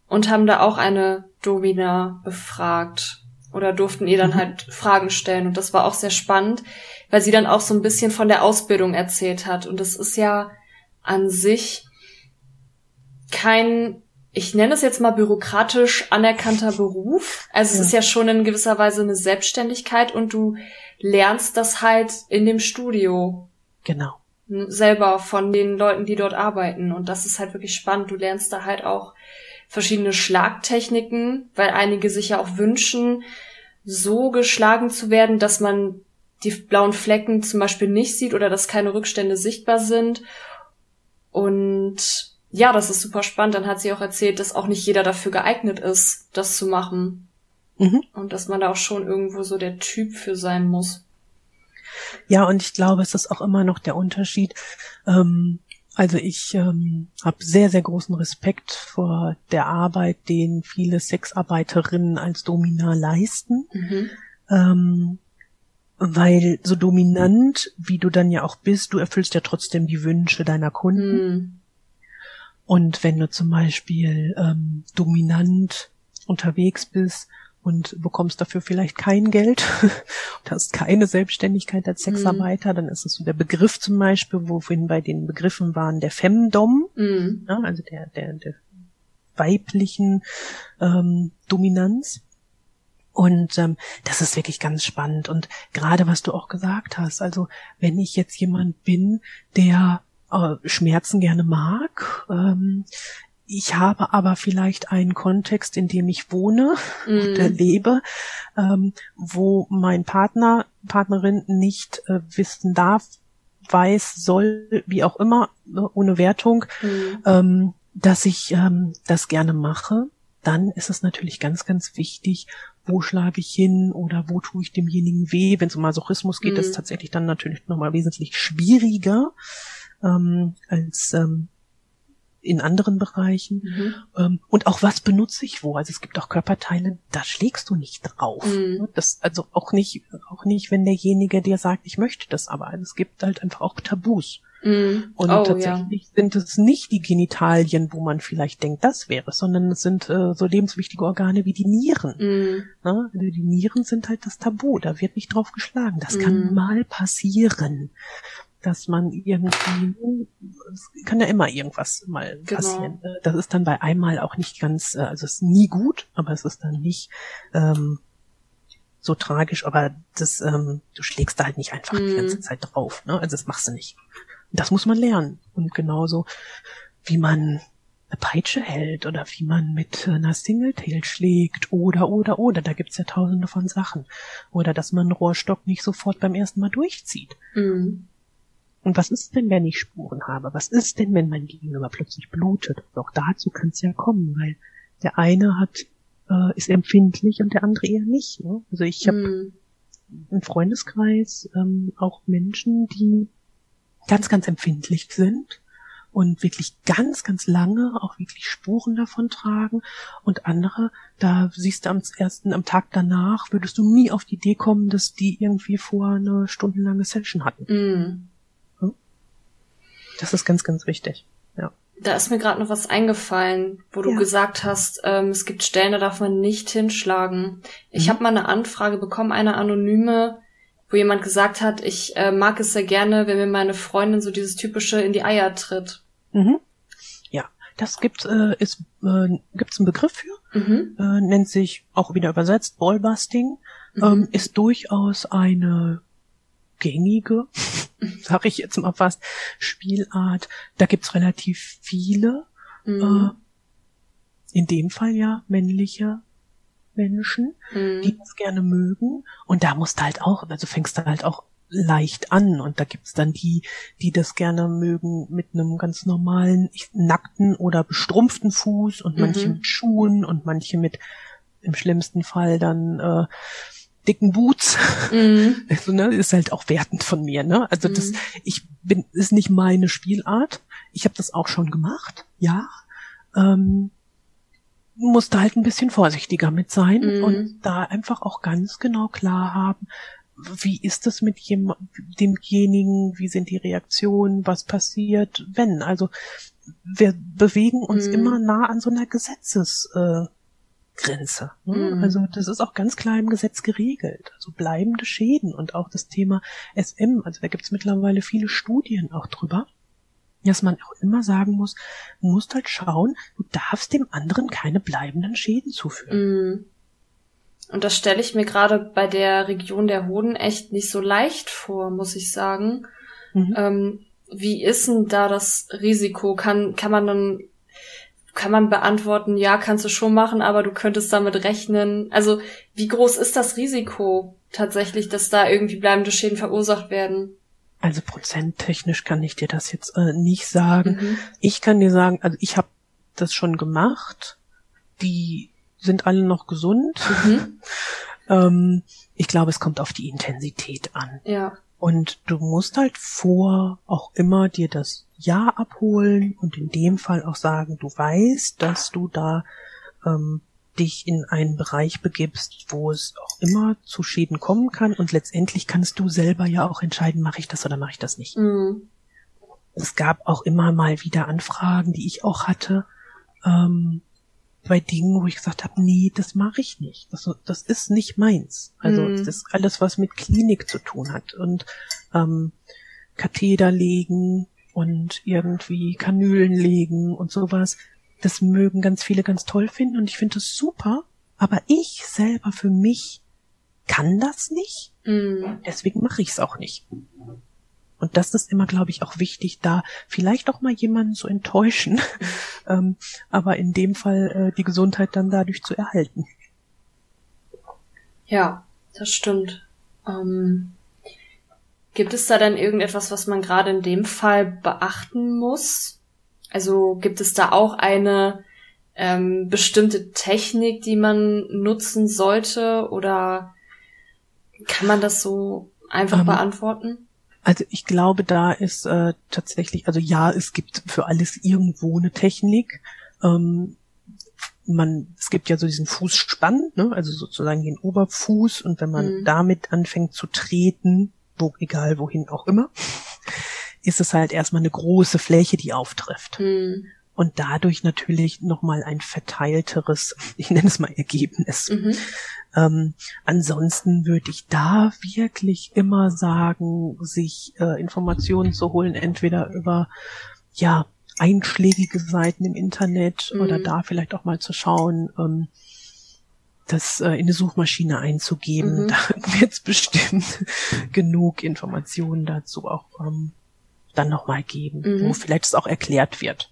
und haben da auch eine Domina befragt oder durften ihr dann mhm. halt Fragen stellen und das war auch sehr spannend, weil sie dann auch so ein bisschen von der Ausbildung erzählt hat und das ist ja an sich kein ich nenne es jetzt mal bürokratisch anerkannter Beruf. Also ja. es ist ja schon in gewisser Weise eine Selbstständigkeit und du lernst das halt in dem Studio. Genau. Selber von den Leuten, die dort arbeiten. Und das ist halt wirklich spannend. Du lernst da halt auch verschiedene Schlagtechniken, weil einige sich ja auch wünschen, so geschlagen zu werden, dass man die blauen Flecken zum Beispiel nicht sieht oder dass keine Rückstände sichtbar sind. Und ja, das ist super spannend. Dann hat sie auch erzählt, dass auch nicht jeder dafür geeignet ist, das zu machen. Mhm. Und dass man da auch schon irgendwo so der Typ für sein muss. Ja, und ich glaube, es ist auch immer noch der Unterschied. Ähm, also ich ähm, habe sehr, sehr großen Respekt vor der Arbeit, den viele Sexarbeiterinnen als Domina leisten. Mhm. Ähm, weil so dominant, wie du dann ja auch bist, du erfüllst ja trotzdem die Wünsche deiner Kunden. Mhm. Und wenn du zum Beispiel ähm, dominant unterwegs bist und bekommst dafür vielleicht kein Geld und hast keine Selbstständigkeit als Sexarbeiter, mhm. dann ist es so der Begriff zum Beispiel, wofin bei den Begriffen waren der Femdom, mhm. ja, also der, der, der weiblichen ähm, Dominanz. Und ähm, das ist wirklich ganz spannend. Und gerade was du auch gesagt hast, also wenn ich jetzt jemand bin, der äh, Schmerzen gerne mag, ähm, ich habe aber vielleicht einen Kontext, in dem ich wohne mm. und lebe, ähm, wo mein Partner, Partnerin nicht äh, wissen darf, weiß, soll, wie auch immer, ne, ohne Wertung, mm. ähm, dass ich ähm, das gerne mache, dann ist es natürlich ganz, ganz wichtig, wo schlage ich hin oder wo tue ich demjenigen weh. Wenn es um Masochismus geht, mm. ist es tatsächlich dann natürlich nochmal wesentlich schwieriger ähm, als ähm, in anderen Bereichen. Mhm. Ähm, und auch was benutze ich wo? Also es gibt auch Körperteile, da schlägst du nicht drauf. Mhm. Das, also auch nicht, auch nicht, wenn derjenige dir sagt, ich möchte das aber. Also es gibt halt einfach auch Tabus. Mhm. Und oh, tatsächlich ja. sind es nicht die Genitalien, wo man vielleicht denkt, das wäre, sondern es sind äh, so lebenswichtige Organe wie die Nieren. Mhm. Ne? Also die Nieren sind halt das Tabu, da wird nicht drauf geschlagen. Das kann mhm. mal passieren dass man irgendwie, es kann ja immer irgendwas mal genau. passieren. Äh, das ist dann bei einmal auch nicht ganz, äh, also es ist nie gut, aber es ist dann nicht ähm, so tragisch, aber das, ähm, du schlägst da halt nicht einfach mm. die ganze mhm. Zeit drauf, ne? Also das machst du nicht. Das muss man lernen. Und genauso wie man eine Peitsche hält oder wie man mit einer Singletail schlägt oder oder oder da gibt's ja tausende von Sachen oder dass man einen Rohrstock nicht sofort beim ersten Mal durchzieht. Mm. Und was ist denn, wenn ich Spuren habe? Was ist denn, wenn mein Gegenüber plötzlich blutet? Und auch dazu kann es ja kommen, weil der eine hat äh, ist empfindlich und der andere eher nicht. Ne? Also ich habe mm. im Freundeskreis ähm, auch Menschen, die ganz, ganz empfindlich sind und wirklich ganz, ganz lange auch wirklich Spuren davon tragen und andere, da siehst du am ersten, am Tag danach, würdest du nie auf die Idee kommen, dass die irgendwie vor eine stundenlange Session hatten. Mm. Das ist ganz, ganz wichtig. Ja. Da ist mir gerade noch was eingefallen, wo du ja. gesagt hast, ähm, es gibt Stellen, da darf man nicht hinschlagen. Ich mhm. habe mal eine Anfrage bekommen, eine anonyme, wo jemand gesagt hat, ich äh, mag es sehr gerne, wenn mir meine Freundin so dieses typische in die Eier tritt. Mhm. Ja, das gibt äh, ist äh, gibt's einen Begriff für, mhm. äh, nennt sich auch wieder übersetzt Ballbusting, mhm. ähm, ist durchaus eine gängige, sag ich jetzt mal fast, Spielart. Da gibt's relativ viele. Mhm. Äh, in dem Fall ja männliche Menschen, mhm. die das gerne mögen. Und da musst du halt auch, also fängst du halt auch leicht an und da gibt's dann die, die das gerne mögen mit einem ganz normalen nackten oder bestrumpften Fuß und manche mhm. mit Schuhen und manche mit im schlimmsten Fall dann äh, dicken Boots. Mhm. Also, ne, ist halt auch wertend von mir, ne? Also das, mhm. ich bin, ist nicht meine Spielart. Ich habe das auch schon gemacht, ja. Ähm, musste halt ein bisschen vorsichtiger mit sein mhm. und da einfach auch ganz genau klar haben, wie ist es mit jem, demjenigen, wie sind die Reaktionen, was passiert, wenn. Also wir bewegen uns mhm. immer nah an so einer Gesetzes, äh, Grenze. Mhm. Also das ist auch ganz klar im Gesetz geregelt. Also bleibende Schäden und auch das Thema SM. Also da gibt es mittlerweile viele Studien auch drüber. dass man auch immer sagen muss, du musst halt schauen, du darfst dem anderen keine bleibenden Schäden zuführen. Mm. Und das stelle ich mir gerade bei der Region der Hoden echt nicht so leicht vor, muss ich sagen. Mhm. Ähm, wie ist denn da das Risiko? Kann, kann man dann, kann man beantworten, ja, kannst du schon machen, aber du könntest damit rechnen. Also, wie groß ist das Risiko tatsächlich, dass da irgendwie bleibende Schäden verursacht werden? Also prozenttechnisch kann ich dir das jetzt äh, nicht sagen. Mhm. Ich kann dir sagen, also ich habe das schon gemacht. Die sind alle noch gesund. Mhm. ähm, ich glaube, es kommt auf die Intensität an. Ja. Und du musst halt vor auch immer dir das Ja abholen und in dem Fall auch sagen, du weißt, dass du da ähm, dich in einen Bereich begibst, wo es auch immer zu Schäden kommen kann und letztendlich kannst du selber ja auch entscheiden, mache ich das oder mache ich das nicht. Mhm. Es gab auch immer mal wieder Anfragen, die ich auch hatte, ähm, bei Dingen, wo ich gesagt habe, nee, das mache ich nicht. Das, das ist nicht meins. Also mhm. das ist alles, was mit Klinik zu tun hat und ähm, Katheter legen und irgendwie Kanülen legen und sowas das mögen ganz viele ganz toll finden und ich finde das super, aber ich selber für mich kann das nicht. Mm. Deswegen mache ich es auch nicht. Und das ist immer, glaube ich, auch wichtig, da vielleicht auch mal jemanden zu enttäuschen, ähm, aber in dem Fall äh, die Gesundheit dann dadurch zu erhalten. Ja, das stimmt. Ähm, gibt es da dann irgendetwas, was man gerade in dem Fall beachten muss? Also gibt es da auch eine ähm, bestimmte Technik, die man nutzen sollte oder kann man das so einfach ähm, beantworten? Also ich glaube, da ist äh, tatsächlich, also ja, es gibt für alles irgendwo eine Technik. Ähm, man, es gibt ja so diesen Fußspann, ne? also sozusagen den Oberfuß und wenn man mhm. damit anfängt zu treten, wo, egal wohin auch immer, ist es halt erstmal eine große Fläche, die auftrifft. Mhm. Und dadurch natürlich nochmal ein verteilteres, ich nenne es mal Ergebnis. Mhm. Ähm, ansonsten würde ich da wirklich immer sagen, sich äh, Informationen zu holen, entweder über ja einschlägige Seiten im Internet mhm. oder da vielleicht auch mal zu schauen, ähm, das äh, in eine Suchmaschine einzugeben. Mhm. Da wird es bestimmt genug Informationen dazu auch ähm, dann nochmal geben, mhm. wo vielleicht es auch erklärt wird.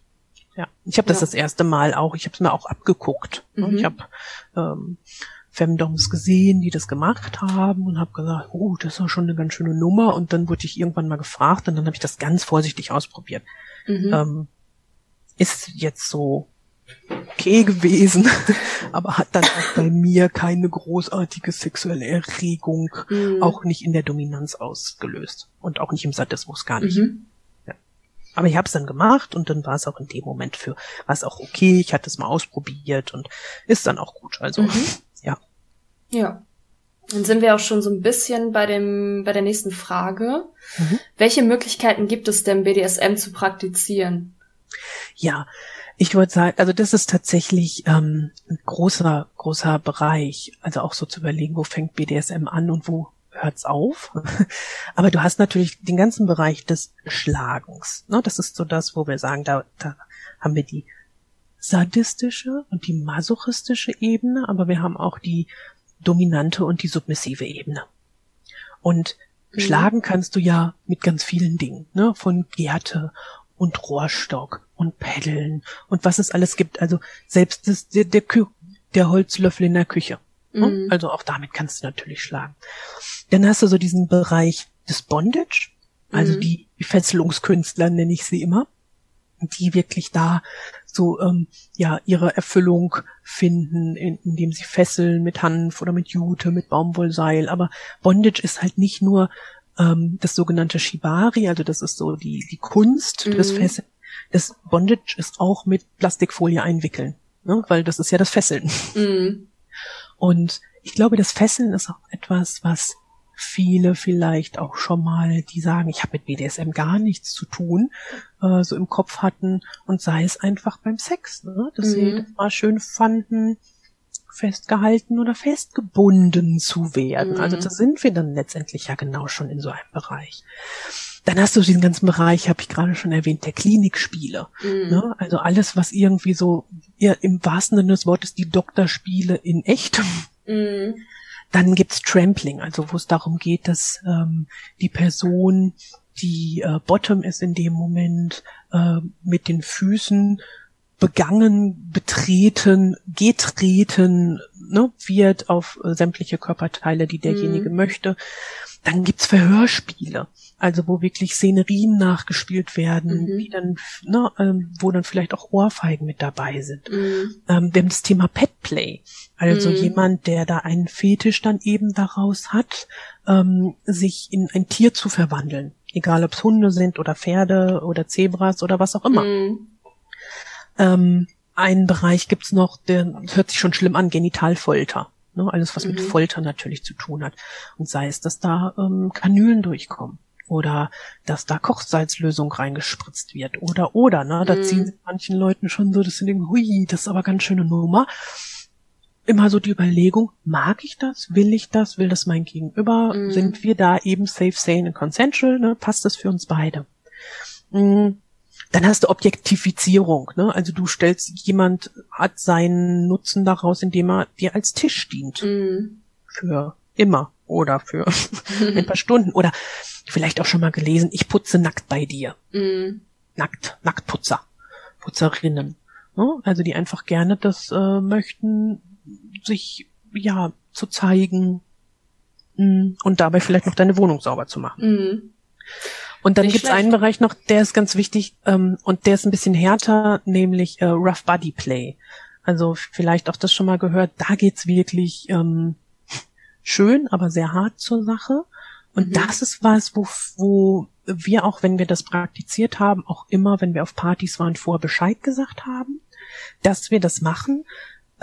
Ja, ich habe das ja. das erste Mal auch, ich habe es mir auch abgeguckt. Ne? Mhm. Ich habe ähm, Femdoms gesehen, die das gemacht haben und habe gesagt, oh, das ist doch schon eine ganz schöne Nummer. Und dann wurde ich irgendwann mal gefragt und dann habe ich das ganz vorsichtig ausprobiert. Mhm. Ähm, ist jetzt so okay gewesen, aber hat dann auch bei mir keine großartige sexuelle Erregung, mhm. auch nicht in der Dominanz ausgelöst und auch nicht im Sadismus gar nicht. Mhm. Aber ich habe es dann gemacht und dann war es auch in dem Moment für, war es auch okay, ich hatte es mal ausprobiert und ist dann auch gut. Also, mhm. ja. Ja. Dann sind wir auch schon so ein bisschen bei dem, bei der nächsten Frage. Mhm. Welche Möglichkeiten gibt es denn, BDSM zu praktizieren? Ja, ich würde sagen, also das ist tatsächlich ähm, ein großer, großer Bereich. Also auch so zu überlegen, wo fängt BDSM an und wo hört's auf. Aber du hast natürlich den ganzen Bereich des Schlagens. Ne? Das ist so das, wo wir sagen, da, da haben wir die sadistische und die masochistische Ebene, aber wir haben auch die dominante und die submissive Ebene. Und mhm. schlagen kannst du ja mit ganz vielen Dingen, ne? Von Gerte und Rohrstock und Peddeln und was es alles gibt. Also selbst das, der, der, der Holzlöffel in der Küche. Ne? Mhm. Also auch damit kannst du natürlich schlagen. Dann hast du so diesen Bereich des Bondage, also mhm. die, Fesselungskünstler nenne ich sie immer, die wirklich da so ähm, ja ihre Erfüllung finden, indem sie fesseln mit Hanf oder mit Jute, mit Baumwollseil. Aber Bondage ist halt nicht nur ähm, das sogenannte Shibari, also das ist so die die Kunst mhm. des Fesseln. Das Bondage ist auch mit Plastikfolie einwickeln, ne? weil das ist ja das Fesseln. Mhm. Und ich glaube, das Fesseln ist auch etwas, was viele vielleicht auch schon mal, die sagen, ich habe mit BDSM gar nichts zu tun, äh, so im Kopf hatten und sei es einfach beim Sex, ne? dass mhm. sie das mal schön fanden, festgehalten oder festgebunden zu werden. Also mhm. Also da sind wir dann letztendlich ja genau schon in so einem Bereich. dann hast du diesen ganzen Bereich, habe ich gerade schon erwähnt, der Klinikspiele. Mhm. Ne? Also alles, was irgendwie so ja, im wahrsten Sinne des Wortes die Doktorspiele in echt. Mhm. Dann gibt's Trampling, also wo es darum geht, dass ähm, die Person, die äh, Bottom ist in dem Moment, äh, mit den Füßen begangen, betreten, getreten ne, wird auf äh, sämtliche Körperteile, die derjenige mhm. möchte. Dann gibt's Verhörspiele, also wo wirklich Szenerien nachgespielt werden, mhm. die dann, ne, ähm, wo dann vielleicht auch Ohrfeigen mit dabei sind. Mhm. Ähm, wir haben das Thema Petplay, also mhm. jemand, der da einen Fetisch dann eben daraus hat, ähm, sich in ein Tier zu verwandeln, egal ob es Hunde sind oder Pferde oder Zebras oder was auch immer. Mhm. Ähm, einen Bereich gibt's noch, der hört sich schon schlimm an, Genitalfolter. Ne, alles, was mhm. mit Folter natürlich zu tun hat. Und sei es, dass da ähm, Kanülen durchkommen oder dass da Kochsalzlösung reingespritzt wird oder oder, ne, da mhm. ziehen manchen Leuten schon so, das sind irgendwie, hui, das ist aber ganz schöne Nummer. Immer so die Überlegung, mag ich das, will ich das, will das mein Gegenüber, mhm. sind wir da eben safe, sane und consensual, ne, passt das für uns beide. Mhm. Dann hast du Objektifizierung, ne? Also du stellst, jemand hat seinen Nutzen daraus, indem er dir als Tisch dient. Mhm. Für immer oder für ein paar Stunden. Oder vielleicht auch schon mal gelesen, ich putze nackt bei dir. Mhm. Nackt, Nacktputzer, Putzerinnen. Ne? Also die einfach gerne das äh, möchten, sich ja zu zeigen mh, mm, und dabei vielleicht noch deine Wohnung sauber zu machen. Mhm. Und dann gibt es einen Bereich noch, der ist ganz wichtig ähm, und der ist ein bisschen härter, nämlich äh, Rough Body Play. Also vielleicht auch das schon mal gehört. Da geht's wirklich ähm, schön, aber sehr hart zur Sache. Und mhm. das ist was, wo, wo wir auch, wenn wir das praktiziert haben, auch immer, wenn wir auf Partys waren, vor Bescheid gesagt haben, dass wir das machen,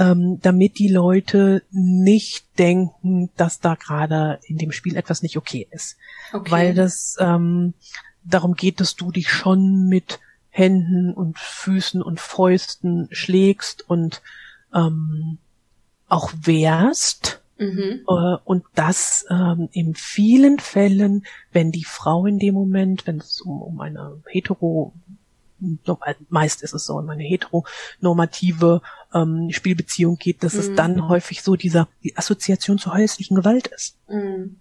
ähm, damit die Leute nicht denken, dass da gerade in dem Spiel etwas nicht okay ist. Okay. Weil das ähm, darum geht, dass du dich schon mit Händen und Füßen und Fäusten schlägst und ähm, auch wehrst. Mhm. Äh, und das ähm, in vielen Fällen, wenn die Frau in dem Moment, wenn es um, um eine hetero meist ist es so, in eine heteronormative ähm, Spielbeziehung geht, dass mhm. es dann häufig so dieser die Assoziation zur häuslichen Gewalt ist. Mhm.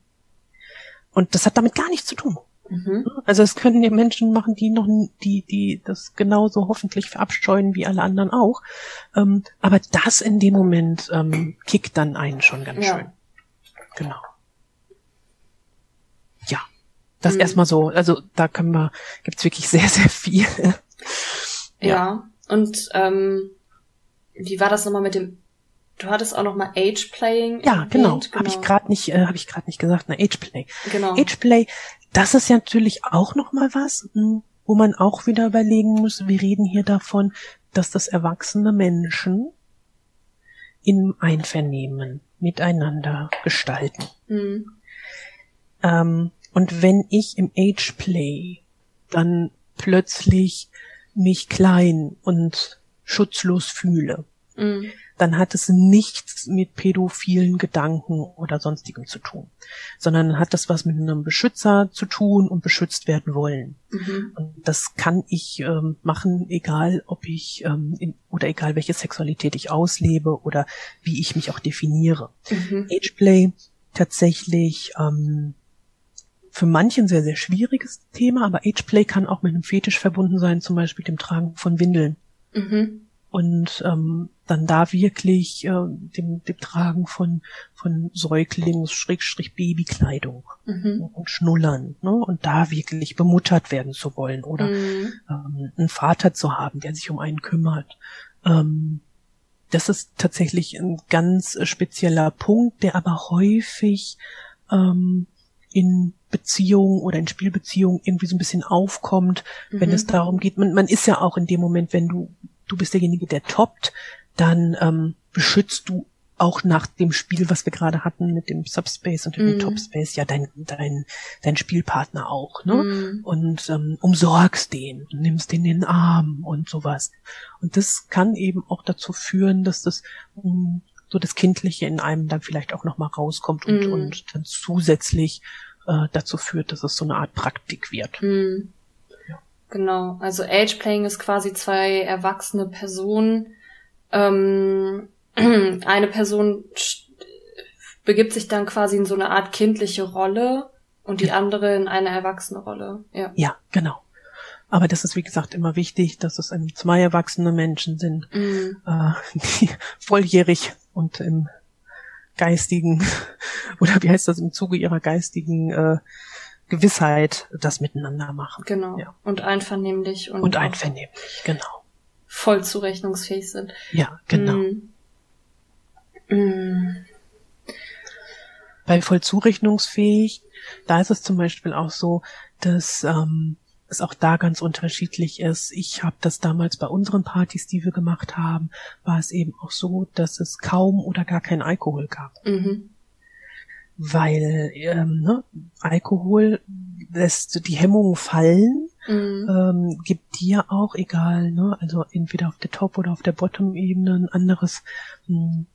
Und das hat damit gar nichts zu tun. Mhm. Also es können ja Menschen machen, die noch, die, die das genauso hoffentlich verabscheuen wie alle anderen auch. Ähm, aber das in dem Moment ähm, kickt dann einen schon ganz ja. schön. Genau. Ja. Das mhm. erstmal so, also da können wir, gibt's wirklich sehr, sehr viel. Ja. ja. Und ähm, wie war das nochmal mit dem Du hattest auch noch mal Age Playing. Ja, genau. genau. Habe ich gerade nicht, äh, habe ich gerade nicht gesagt. Ne, Age Play. Genau. Age Play, das ist ja natürlich auch noch mal was, hm, wo man auch wieder überlegen muss. Wir reden hier davon, dass das erwachsene Menschen im Einvernehmen miteinander gestalten. Mhm. Ähm, und wenn ich im Age Play dann plötzlich mich klein und schutzlos fühle, mhm. dann hat es nichts mit pädophilen Gedanken oder sonstigem zu tun, sondern hat das was mit einem Beschützer zu tun und beschützt werden wollen. Mhm. Und das kann ich ähm, machen, egal ob ich ähm, in, oder egal welche Sexualität ich auslebe oder wie ich mich auch definiere. Mhm. Ageplay tatsächlich ähm, für manchen sehr, sehr schwieriges Thema, aber Ageplay kann auch mit einem Fetisch verbunden sein, zum Beispiel dem Tragen von Windeln. Mhm. Und ähm, dann da wirklich äh, dem, dem Tragen von, von Säuglings, Schrägstrich Babykleidung mhm. und Schnullern. Ne? Und da wirklich bemuttert werden zu wollen oder mhm. ähm, einen Vater zu haben, der sich um einen kümmert. Ähm, das ist tatsächlich ein ganz spezieller Punkt, der aber häufig ähm, in Beziehungen oder in Spielbeziehungen irgendwie so ein bisschen aufkommt, mhm. wenn es darum geht, man, man ist ja auch in dem Moment, wenn du, du bist derjenige, der toppt, dann ähm, beschützt du auch nach dem Spiel, was wir gerade hatten mit dem Subspace und dem mm. Topspace, ja dein dein dein Spielpartner auch, ne? Mm. Und ähm, umsorgst den, nimmst den in den Arm und sowas. Und das kann eben auch dazu führen, dass das um, mm, so das Kindliche in einem dann vielleicht auch noch mal rauskommt und mm. und dann zusätzlich äh, dazu führt, dass es so eine Art Praktik wird. Mhm. Ja. Genau, also Age-Playing ist quasi zwei erwachsene Personen. Ähm, eine Person begibt sich dann quasi in so eine Art kindliche Rolle und die ja. andere in eine erwachsene Rolle. Ja, ja genau. Aber das ist, wie gesagt, immer wichtig, dass es zwei erwachsene Menschen sind, mhm. äh, die volljährig und im geistigen, oder wie heißt das, im Zuge ihrer geistigen äh, Gewissheit das miteinander machen. Genau. Ja. Und einvernehmlich. Und, und einvernehmlich, genau. Voll zurechnungsfähig sind. Ja, genau. Mm. Mm. Bei voll zurechnungsfähig, da ist es zum Beispiel auch so, dass ähm, es auch da ganz unterschiedlich ist. Ich habe das damals bei unseren Partys, die wir gemacht haben, war es eben auch so, dass es kaum oder gar keinen Alkohol gab. Mhm. Weil ähm, ne, Alkohol lässt die Hemmungen fallen, mhm. ähm, gibt dir auch, egal, ne, also entweder auf der Top- oder auf der Bottom-Ebene ein anderes mh, hm,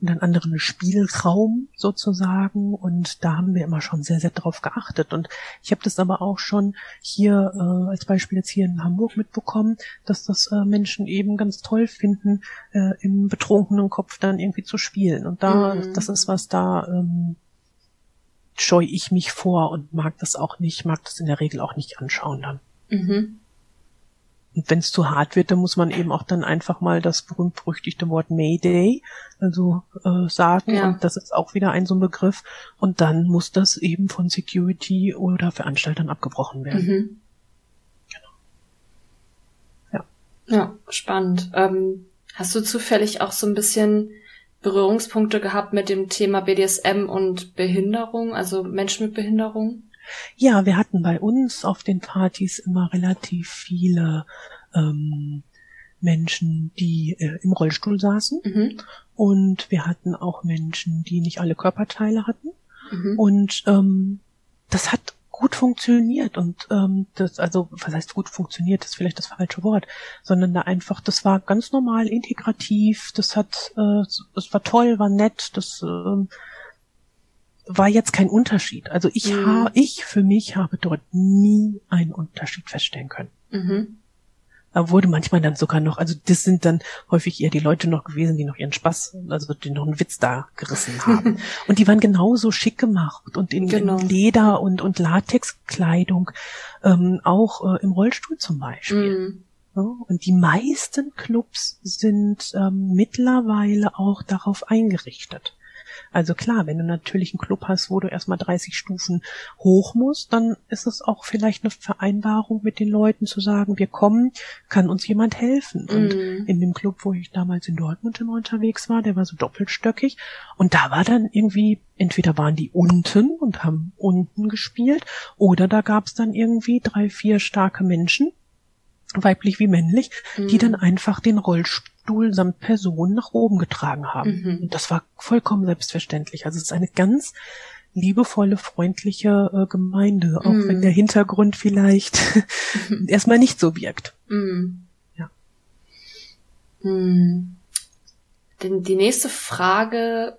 einen anderen Spielraum sozusagen und da haben wir immer schon sehr, sehr drauf geachtet und ich habe das aber auch schon hier äh, als Beispiel jetzt hier in Hamburg mitbekommen, dass das äh, Menschen eben ganz toll finden, äh, im betrunkenen Kopf dann irgendwie zu spielen und da, mhm. das ist was da ähm, scheue ich mich vor und mag das auch nicht, mag das in der Regel auch nicht anschauen dann. Mhm. Und wenn es zu hart wird, dann muss man eben auch dann einfach mal das berühmt-berüchtigte Wort Mayday also äh, sagen. Ja. Und das ist auch wieder ein so ein Begriff. Und dann muss das eben von Security oder Veranstaltern abgebrochen werden. Mhm. Genau. Ja. Ja, spannend. Ähm, hast du zufällig auch so ein bisschen Berührungspunkte gehabt mit dem Thema BDSM und Behinderung, also Menschen mit Behinderung? Ja, wir hatten bei uns auf den Partys immer relativ viele ähm, Menschen, die äh, im Rollstuhl saßen. Mhm. Und wir hatten auch Menschen, die nicht alle Körperteile hatten. Mhm. Und ähm, das hat gut funktioniert und ähm, das also was heißt gut funktioniert ist vielleicht das falsche Wort sondern da einfach das war ganz normal integrativ das hat äh, es war toll war nett das äh, war jetzt kein Unterschied. Also ich mhm. habe, ich für mich habe dort nie einen Unterschied feststellen können. Mhm. Da wurde manchmal dann sogar noch, also das sind dann häufig eher die Leute noch gewesen, die noch ihren Spaß, also die noch einen Witz da gerissen haben. und die waren genauso schick gemacht und in, genau. in Leder und, und Latexkleidung, ähm, auch äh, im Rollstuhl zum Beispiel. Mhm. Ja, und die meisten Clubs sind ähm, mittlerweile auch darauf eingerichtet. Also klar, wenn du natürlich einen Club hast, wo du erstmal 30 Stufen hoch musst, dann ist es auch vielleicht eine Vereinbarung mit den Leuten zu sagen, wir kommen, kann uns jemand helfen. Und mm. in dem Club, wo ich damals in Dortmund immer unterwegs war, der war so doppelstöckig. Und da war dann irgendwie, entweder waren die unten und haben unten gespielt, oder da gab es dann irgendwie drei, vier starke Menschen, weiblich wie männlich, mm. die dann einfach den Rollstuhl Stuhl samt Person nach oben getragen haben. Mhm. Und das war vollkommen selbstverständlich. Also es ist eine ganz liebevolle, freundliche äh, Gemeinde, auch mhm. wenn der Hintergrund vielleicht erstmal nicht so wirkt. Mhm. Ja. Mhm. Denn die nächste Frage,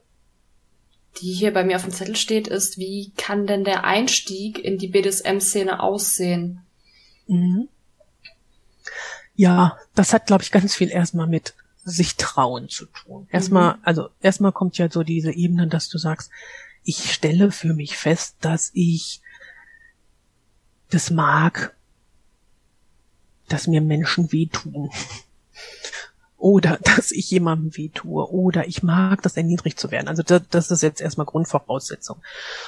die hier bei mir auf dem Zettel steht, ist, wie kann denn der Einstieg in die BDSM-Szene aussehen? Mhm. Ja, das hat, glaube ich, ganz viel erstmal mit sich trauen zu tun. Erstmal, mhm. also erstmal kommt ja so diese Ebene, dass du sagst, ich stelle für mich fest, dass ich das mag, dass mir Menschen wehtun. Oder dass ich jemandem wehtue. Oder ich mag das erniedrigt zu werden. Also das, das ist jetzt erstmal Grundvoraussetzung.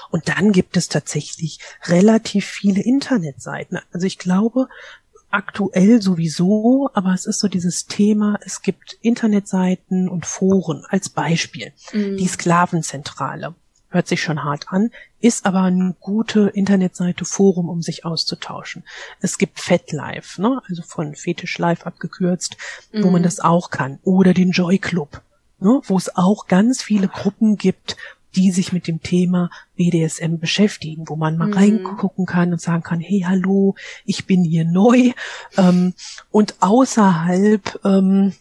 Und dann gibt es tatsächlich relativ viele Internetseiten. Also ich glaube, aktuell sowieso, aber es ist so dieses Thema, es gibt Internetseiten und Foren als Beispiel. Mhm. Die Sklavenzentrale hört sich schon hart an, ist aber eine gute Internetseite, Forum, um sich auszutauschen. Es gibt FetLife, ne, also von Fetish Life abgekürzt, mhm. wo man mhm. das auch kann. Oder den Joy Club, ne, wo es auch ganz viele Gruppen gibt, die sich mit dem Thema BDSM beschäftigen, wo man mal mhm. reingucken kann und sagen kann, hey, hallo, ich bin hier neu. Ähm, und außerhalb ähm,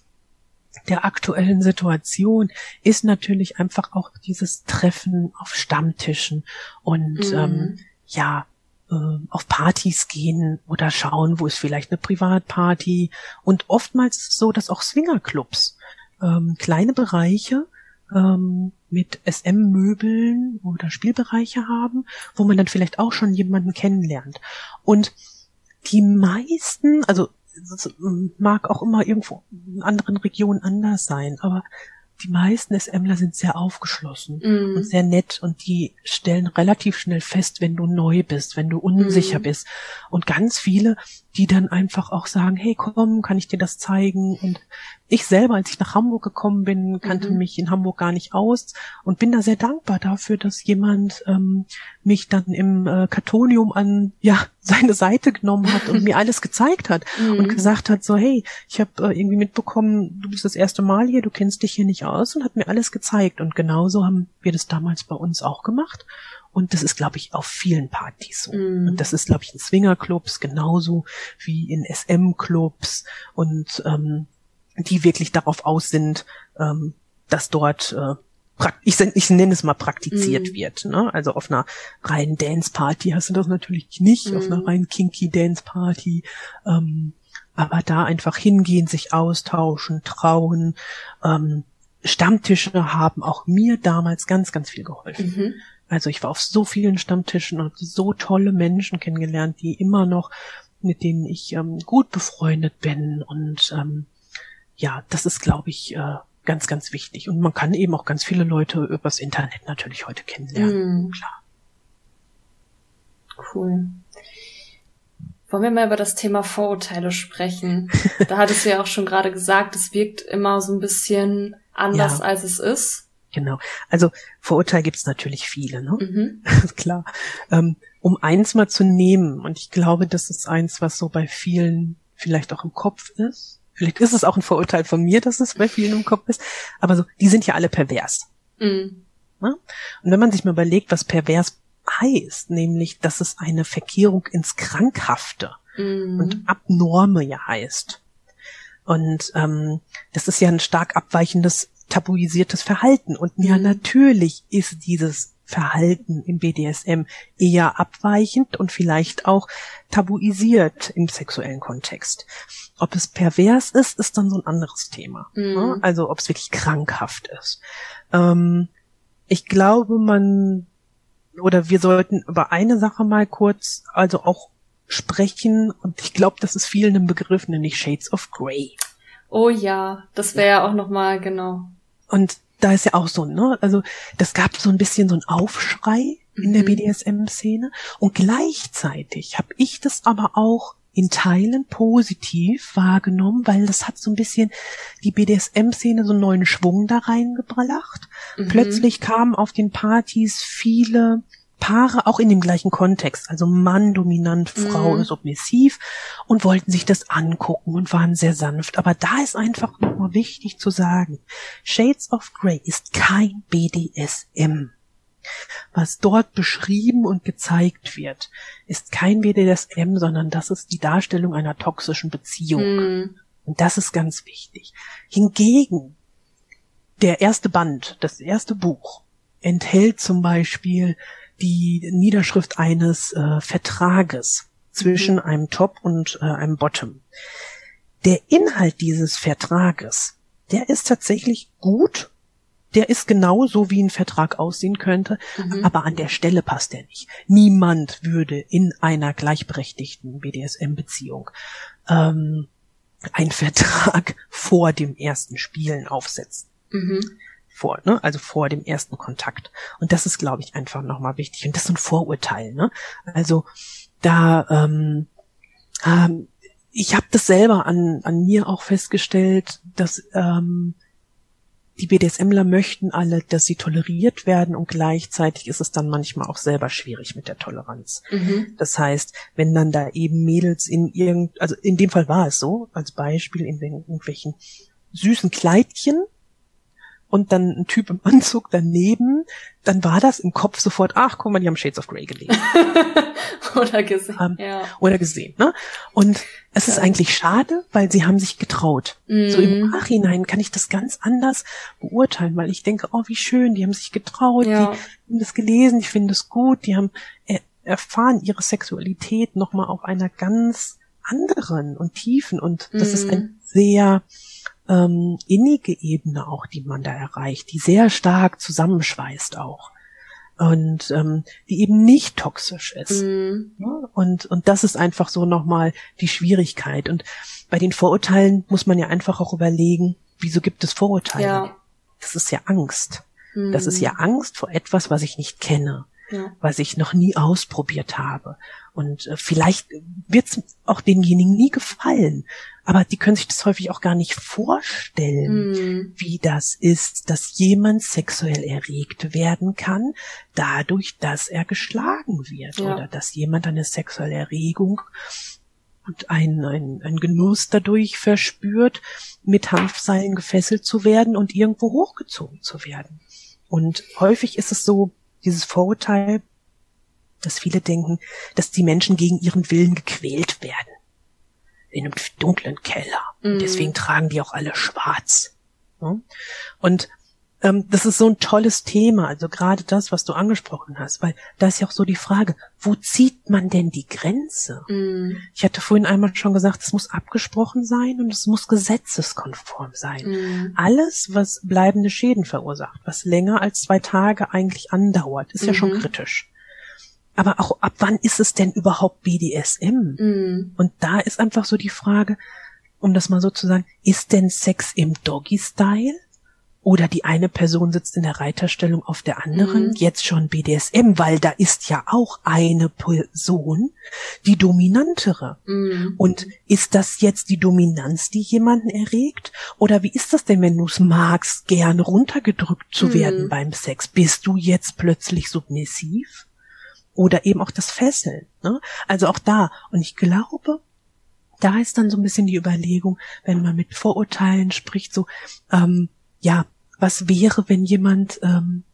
der aktuellen Situation ist natürlich einfach auch dieses Treffen auf Stammtischen und mhm. ähm, ja, äh, auf Partys gehen oder schauen, wo ist vielleicht eine Privatparty. Und oftmals ist es so, dass auch Swingerclubs ähm, kleine Bereiche ähm, mit SM-Möbeln oder Spielbereiche haben, wo man dann vielleicht auch schon jemanden kennenlernt. Und die meisten, also mag auch immer irgendwo in anderen Regionen anders sein, aber die meisten SMler sind sehr aufgeschlossen mm. und sehr nett und die stellen relativ schnell fest, wenn du neu bist, wenn du unsicher mm. bist. Und ganz viele, die dann einfach auch sagen, hey komm, kann ich dir das zeigen? Und ich selber, als ich nach Hamburg gekommen bin, kannte mhm. mich in Hamburg gar nicht aus und bin da sehr dankbar dafür, dass jemand ähm, mich dann im äh, Kartonium an ja seine Seite genommen hat und mir alles gezeigt hat mhm. und gesagt hat so hey ich habe äh, irgendwie mitbekommen du bist das erste Mal hier du kennst dich hier nicht aus und hat mir alles gezeigt und genauso haben wir das damals bei uns auch gemacht und das ist, glaube ich, auf vielen Partys so. Mm. Und das ist, glaube ich, in Swingerclubs genauso wie in SM-Clubs und ähm, die wirklich darauf aus sind, ähm, dass dort äh, ich, ich nenne es mal praktiziert mm. wird. Ne? Also auf einer reinen Dance-Party hast du das natürlich nicht, mm. auf einer mhm. reinen kinky Dance-Party. Ähm, aber da einfach hingehen, sich austauschen, trauen. Ähm, Stammtische haben auch mir damals ganz, ganz viel geholfen. Mhm. Also ich war auf so vielen Stammtischen und so tolle Menschen kennengelernt, die immer noch, mit denen ich ähm, gut befreundet bin und ähm, ja, das ist, glaube ich, äh, ganz, ganz wichtig. Und man kann eben auch ganz viele Leute übers Internet natürlich heute kennenlernen. Mm. Klar. Cool. Wollen wir mal über das Thema Vorurteile sprechen? da hattest du ja auch schon gerade gesagt, es wirkt immer so ein bisschen anders, ja. als es ist. Genau. Also Vorurteile gibt es natürlich viele, ne? Mhm. Klar. Ähm, um eins mal zu nehmen, und ich glaube, das ist eins, was so bei vielen vielleicht auch im Kopf ist, Vielleicht ist es auch ein Vorurteil von mir, dass es bei vielen im Kopf ist. Aber so, die sind ja alle pervers. Mhm. Und wenn man sich mal überlegt, was pervers heißt, nämlich, dass es eine Verkehrung ins Krankhafte mhm. und Abnorme ja heißt. Und ähm, das ist ja ein stark abweichendes, tabuisiertes Verhalten. Und mhm. ja, natürlich ist dieses Verhalten im BDSM eher abweichend und vielleicht auch tabuisiert im sexuellen Kontext. Ob es pervers ist, ist dann so ein anderes Thema. Mhm. Ne? Also ob es wirklich krankhaft ist. Ähm, ich glaube, man oder wir sollten über eine Sache mal kurz, also auch sprechen und ich glaube, das ist vielen ein Begriff, nämlich Shades of Grey. Oh ja, das wäre ja auch noch mal genau. Und da ist ja auch so, ne? Also das gab so ein bisschen so ein Aufschrei in der mhm. BDSM-Szene und gleichzeitig habe ich das aber auch in Teilen positiv wahrgenommen, weil das hat so ein bisschen die BDSM-Szene so einen neuen Schwung da reingebracht. Mhm. Plötzlich kamen auf den Partys viele Paare auch in dem gleichen Kontext, also Mann dominant, Frau mhm. submissiv und wollten sich das angucken und waren sehr sanft. Aber da ist einfach nochmal wichtig zu sagen, Shades of Grey ist kein BDSM. Was dort beschrieben und gezeigt wird, ist kein BDSM, sondern das ist die Darstellung einer toxischen Beziehung. Mhm. Und das ist ganz wichtig. Hingegen, der erste Band, das erste Buch, enthält zum Beispiel die Niederschrift eines äh, Vertrages zwischen mhm. einem Top und äh, einem Bottom. Der Inhalt dieses Vertrages, der ist tatsächlich gut. Der ist genauso, wie ein Vertrag aussehen könnte, mhm. aber an der Stelle passt er nicht. Niemand würde in einer gleichberechtigten BDSM-Beziehung ähm, einen Vertrag vor dem ersten Spielen aufsetzen. Mhm vor, ne? Also vor dem ersten Kontakt. Und das ist, glaube ich, einfach nochmal wichtig. Und das ist ein Vorurteil, ne? Also da, ähm, ähm, ich habe das selber an, an mir auch festgestellt, dass ähm, die BDSMler möchten alle, dass sie toleriert werden und gleichzeitig ist es dann manchmal auch selber schwierig mit der Toleranz. Mhm. Das heißt, wenn dann da eben Mädels in irgend, also in dem Fall war es so, als Beispiel in irgendwelchen süßen Kleidchen und dann ein Typ im Anzug daneben, dann war das im Kopf sofort, ach, guck mal, die haben Shades of Grey gelesen. oder gesehen. Ähm, ja. Oder gesehen, ne? Und es ja. ist eigentlich schade, weil sie haben sich getraut. Mm. So im mhm. Nachhinein kann ich das ganz anders beurteilen, weil ich denke, oh, wie schön, die haben sich getraut, ja. die haben das gelesen, ich finde es gut, die haben äh, erfahren ihre Sexualität nochmal auf einer ganz anderen und tiefen und das mhm. ist eine sehr ähm, innige Ebene auch, die man da erreicht, die sehr stark zusammenschweißt auch und ähm, die eben nicht toxisch ist. Mhm. Ja, und und das ist einfach so nochmal die Schwierigkeit. Und bei den Vorurteilen muss man ja einfach auch überlegen, wieso gibt es Vorurteile? Ja. Das ist ja Angst. Mhm. Das ist ja mhm. Angst vor etwas, was ich nicht kenne, ja. was ich noch nie ausprobiert habe. Und äh, vielleicht wird es auch denjenigen nie gefallen. Aber die können sich das häufig auch gar nicht vorstellen, mm. wie das ist, dass jemand sexuell erregt werden kann, dadurch, dass er geschlagen wird ja. oder dass jemand eine sexuelle Erregung und ein, ein, ein Genuss dadurch verspürt, mit Hanfseilen gefesselt zu werden und irgendwo hochgezogen zu werden. Und häufig ist es so, dieses Vorurteil, dass viele denken, dass die Menschen gegen ihren Willen gequält werden. In einem dunklen Keller. Mhm. Deswegen tragen die auch alle schwarz. Und ähm, das ist so ein tolles Thema, also gerade das, was du angesprochen hast, weil da ist ja auch so die Frage, wo zieht man denn die Grenze? Mm. Ich hatte vorhin einmal schon gesagt, es muss abgesprochen sein und es muss gesetzeskonform sein. Mm. Alles, was bleibende Schäden verursacht, was länger als zwei Tage eigentlich andauert, ist mm. ja schon mhm. kritisch aber auch ab wann ist es denn überhaupt BDSM? Mm. Und da ist einfach so die Frage, um das mal so zu sagen, ist denn Sex im Doggy-Style? Oder die eine Person sitzt in der Reiterstellung auf der anderen, mm. jetzt schon BDSM, weil da ist ja auch eine Person die dominantere. Mm. Und ist das jetzt die Dominanz, die jemanden erregt? Oder wie ist das denn, wenn du es magst, gern runtergedrückt zu mm. werden beim Sex? Bist du jetzt plötzlich submissiv? oder eben auch das Fesseln. Ne? Also auch da. Und ich glaube, da ist dann so ein bisschen die Überlegung, wenn man mit Vorurteilen spricht, so, ähm, ja, was wäre, wenn jemand ähm,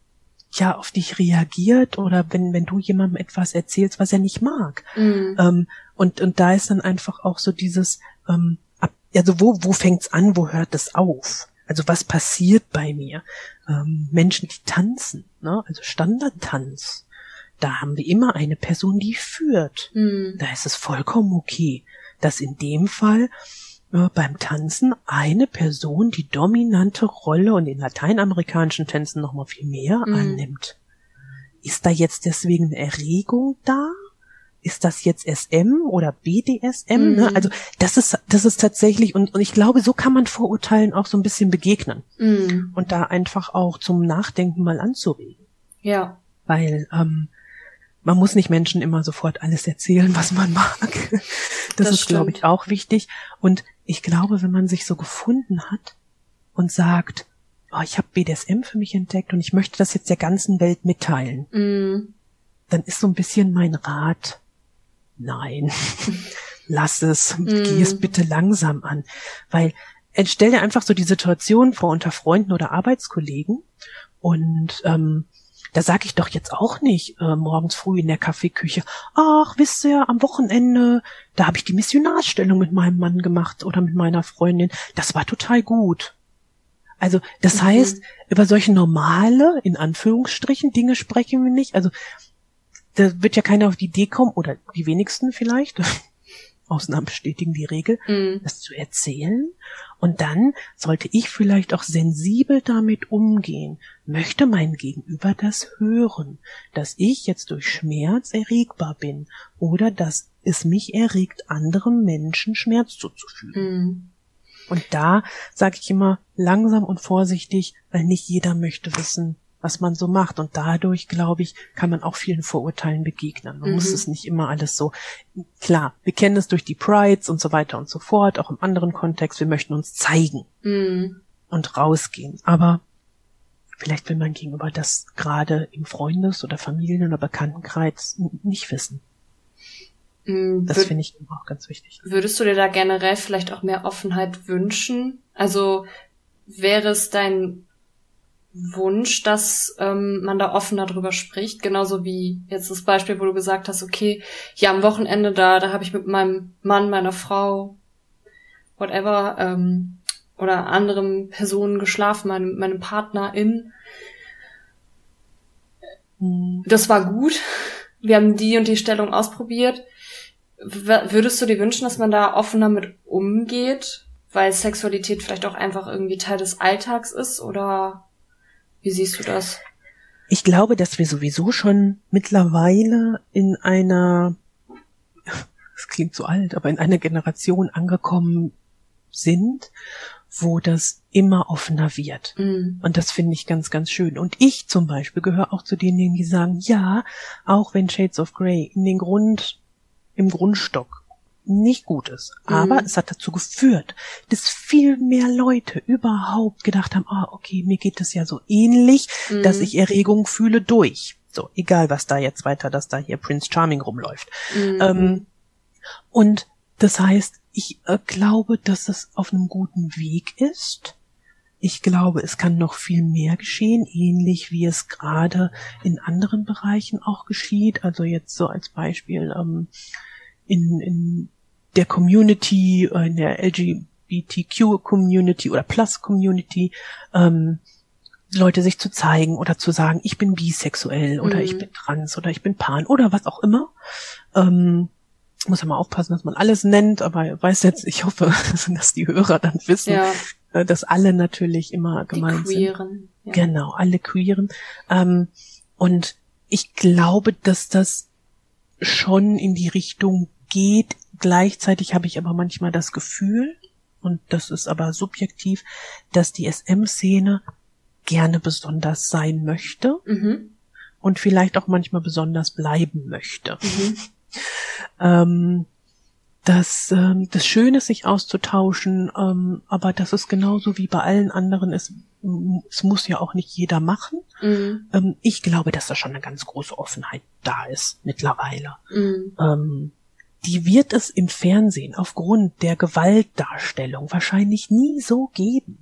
ja auf dich reagiert oder wenn, wenn du jemandem etwas erzählst, was er nicht mag. Mhm. Ähm, und, und da ist dann einfach auch so dieses, ähm, ab, also wo, wo fängt's an, wo hört es auf? Also was passiert bei mir? Ähm, Menschen, die tanzen, ne? also Standardtanz da haben wir immer eine Person, die führt. Mhm. Da ist es vollkommen okay, dass in dem Fall beim Tanzen eine Person die dominante Rolle und in lateinamerikanischen Tänzen noch mal viel mehr mhm. annimmt. Ist da jetzt deswegen eine Erregung da? Ist das jetzt SM oder BDSM? Mhm. Ne? Also das ist das ist tatsächlich und, und ich glaube, so kann man Vorurteilen auch so ein bisschen begegnen mhm. und da einfach auch zum Nachdenken mal anzuregen. Ja. Weil ähm, man muss nicht Menschen immer sofort alles erzählen, was man mag. Das, das ist, glaube ich, auch wichtig. Und ich glaube, wenn man sich so gefunden hat und sagt, oh, ich habe BDSM für mich entdeckt und ich möchte das jetzt der ganzen Welt mitteilen, mm. dann ist so ein bisschen mein Rat, nein, lass es, mm. geh es bitte langsam an. Weil äh, stell dir einfach so die Situation vor unter Freunden oder Arbeitskollegen und ähm, da sage ich doch jetzt auch nicht äh, morgens früh in der Kaffeeküche, ach, wisst ihr, am Wochenende, da habe ich die Missionarstellung mit meinem Mann gemacht oder mit meiner Freundin. Das war total gut. Also das mhm. heißt, über solche normale, in Anführungsstrichen, Dinge sprechen wir nicht. Also da wird ja keiner auf die Idee kommen, oder die wenigsten vielleicht, Ausnahmen bestätigen die Regel, mhm. das zu erzählen. Und dann sollte ich vielleicht auch sensibel damit umgehen. Möchte mein Gegenüber das hören, dass ich jetzt durch Schmerz erregbar bin oder dass es mich erregt, anderen Menschen Schmerz zuzufügen. Mhm. Und da sage ich immer langsam und vorsichtig, weil nicht jeder möchte wissen, was man so macht. Und dadurch, glaube ich, kann man auch vielen Vorurteilen begegnen. Man mhm. muss es nicht immer alles so, klar, wir kennen es durch die Prides und so weiter und so fort, auch im anderen Kontext, wir möchten uns zeigen mhm. und rausgehen. Aber vielleicht will man gegenüber das gerade im Freundes- oder Familien- oder Bekanntenkreis nicht wissen. Mhm. Das finde ich auch ganz wichtig. Würdest du dir da generell vielleicht auch mehr Offenheit wünschen? Also wäre es dein Wunsch, dass ähm, man da offen darüber spricht, genauso wie jetzt das Beispiel, wo du gesagt hast, okay, ja am Wochenende da, da habe ich mit meinem Mann, meiner Frau, whatever, ähm, oder anderen Personen geschlafen, meinem, meinem Partner in. Das war gut. wir haben die und die Stellung ausprobiert. Würdest du dir wünschen, dass man da offener mit umgeht, weil Sexualität vielleicht auch einfach irgendwie Teil des Alltags ist oder wie siehst du das? Ich glaube, dass wir sowieso schon mittlerweile in einer, es klingt so alt, aber in einer Generation angekommen sind, wo das immer offener wird. Mm. Und das finde ich ganz, ganz schön. Und ich zum Beispiel gehöre auch zu denen, die sagen, ja, auch wenn Shades of Grey in den Grund, im Grundstock nicht gut ist. Aber mhm. es hat dazu geführt, dass viel mehr Leute überhaupt gedacht haben, ah, okay, mir geht es ja so ähnlich, mhm. dass ich Erregung fühle durch. So, egal was da jetzt weiter, dass da hier Prince Charming rumläuft. Mhm. Ähm, und das heißt, ich äh, glaube, dass es auf einem guten Weg ist. Ich glaube, es kann noch viel mehr geschehen, ähnlich wie es gerade in anderen Bereichen auch geschieht. Also jetzt so als Beispiel ähm, in, in der Community, äh, in der LGBTQ-Community oder Plus-Community, ähm, Leute sich zu zeigen oder zu sagen, ich bin bisexuell oder mhm. ich bin trans oder ich bin pan oder was auch immer. Ähm, muss ja mal aufpassen, dass man alles nennt, aber weiß jetzt, ich hoffe, dass die Hörer dann wissen, ja. Äh, dass alle natürlich immer gemeint die Queeren, sind. Ja. Genau, alle Queeren. Ähm, und ich glaube, dass das schon in die Richtung geht. Gleichzeitig habe ich aber manchmal das Gefühl, und das ist aber subjektiv, dass die SM-Szene gerne besonders sein möchte mhm. und vielleicht auch manchmal besonders bleiben möchte. Mhm. ähm, dass ähm, das Schöne ist, sich auszutauschen, ähm, aber das ist genauso wie bei allen anderen. Es, es muss ja auch nicht jeder machen. Mhm. Ähm, ich glaube, dass da schon eine ganz große Offenheit da ist mittlerweile. Mhm. Ähm, die wird es im Fernsehen aufgrund der Gewaltdarstellung wahrscheinlich nie so geben.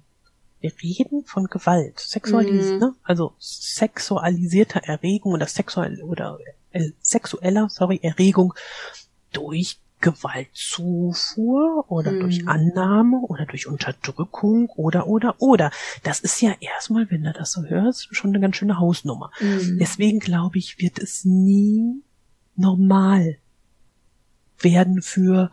Wir reden von Gewalt, Sexualis, mhm. ne? also sexualisierter Erregung oder sexuell oder äh, sexueller, sorry, Erregung durch Gewaltzufuhr oder mhm. durch Annahme oder durch Unterdrückung oder oder oder. Das ist ja erstmal, wenn du das so hörst, schon eine ganz schöne Hausnummer. Mhm. Deswegen glaube ich, wird es nie normal werden für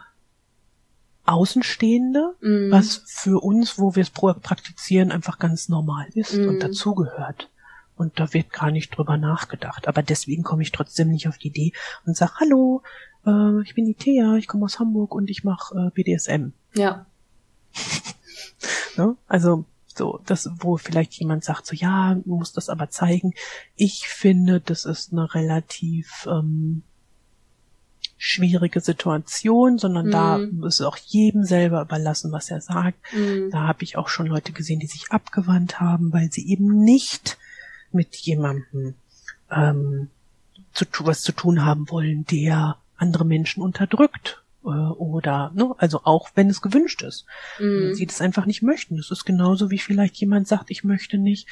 Außenstehende, mm. was für uns, wo wir es praktizieren, einfach ganz normal ist und mhm. dazugehört. Und da wird gar nicht drüber nachgedacht. Aber deswegen komme ich trotzdem nicht auf die Idee und sage, hallo, äh, ich bin die Thea, ich komme aus Hamburg und ich mache äh, BDSM. Ja. ne? Also so, das, wo vielleicht jemand sagt, so ja, du musst das aber zeigen. Ich finde, das ist eine relativ ähm, schwierige Situation, sondern mhm. da ist auch jedem selber überlassen, was er sagt. Mhm. Da habe ich auch schon Leute gesehen, die sich abgewandt haben, weil sie eben nicht mit jemandem ähm, zu, was zu tun haben wollen, der andere Menschen unterdrückt äh, oder, ne, also auch wenn es gewünscht ist, mm. sie das einfach nicht möchten. Das ist genauso wie vielleicht jemand sagt, ich möchte nicht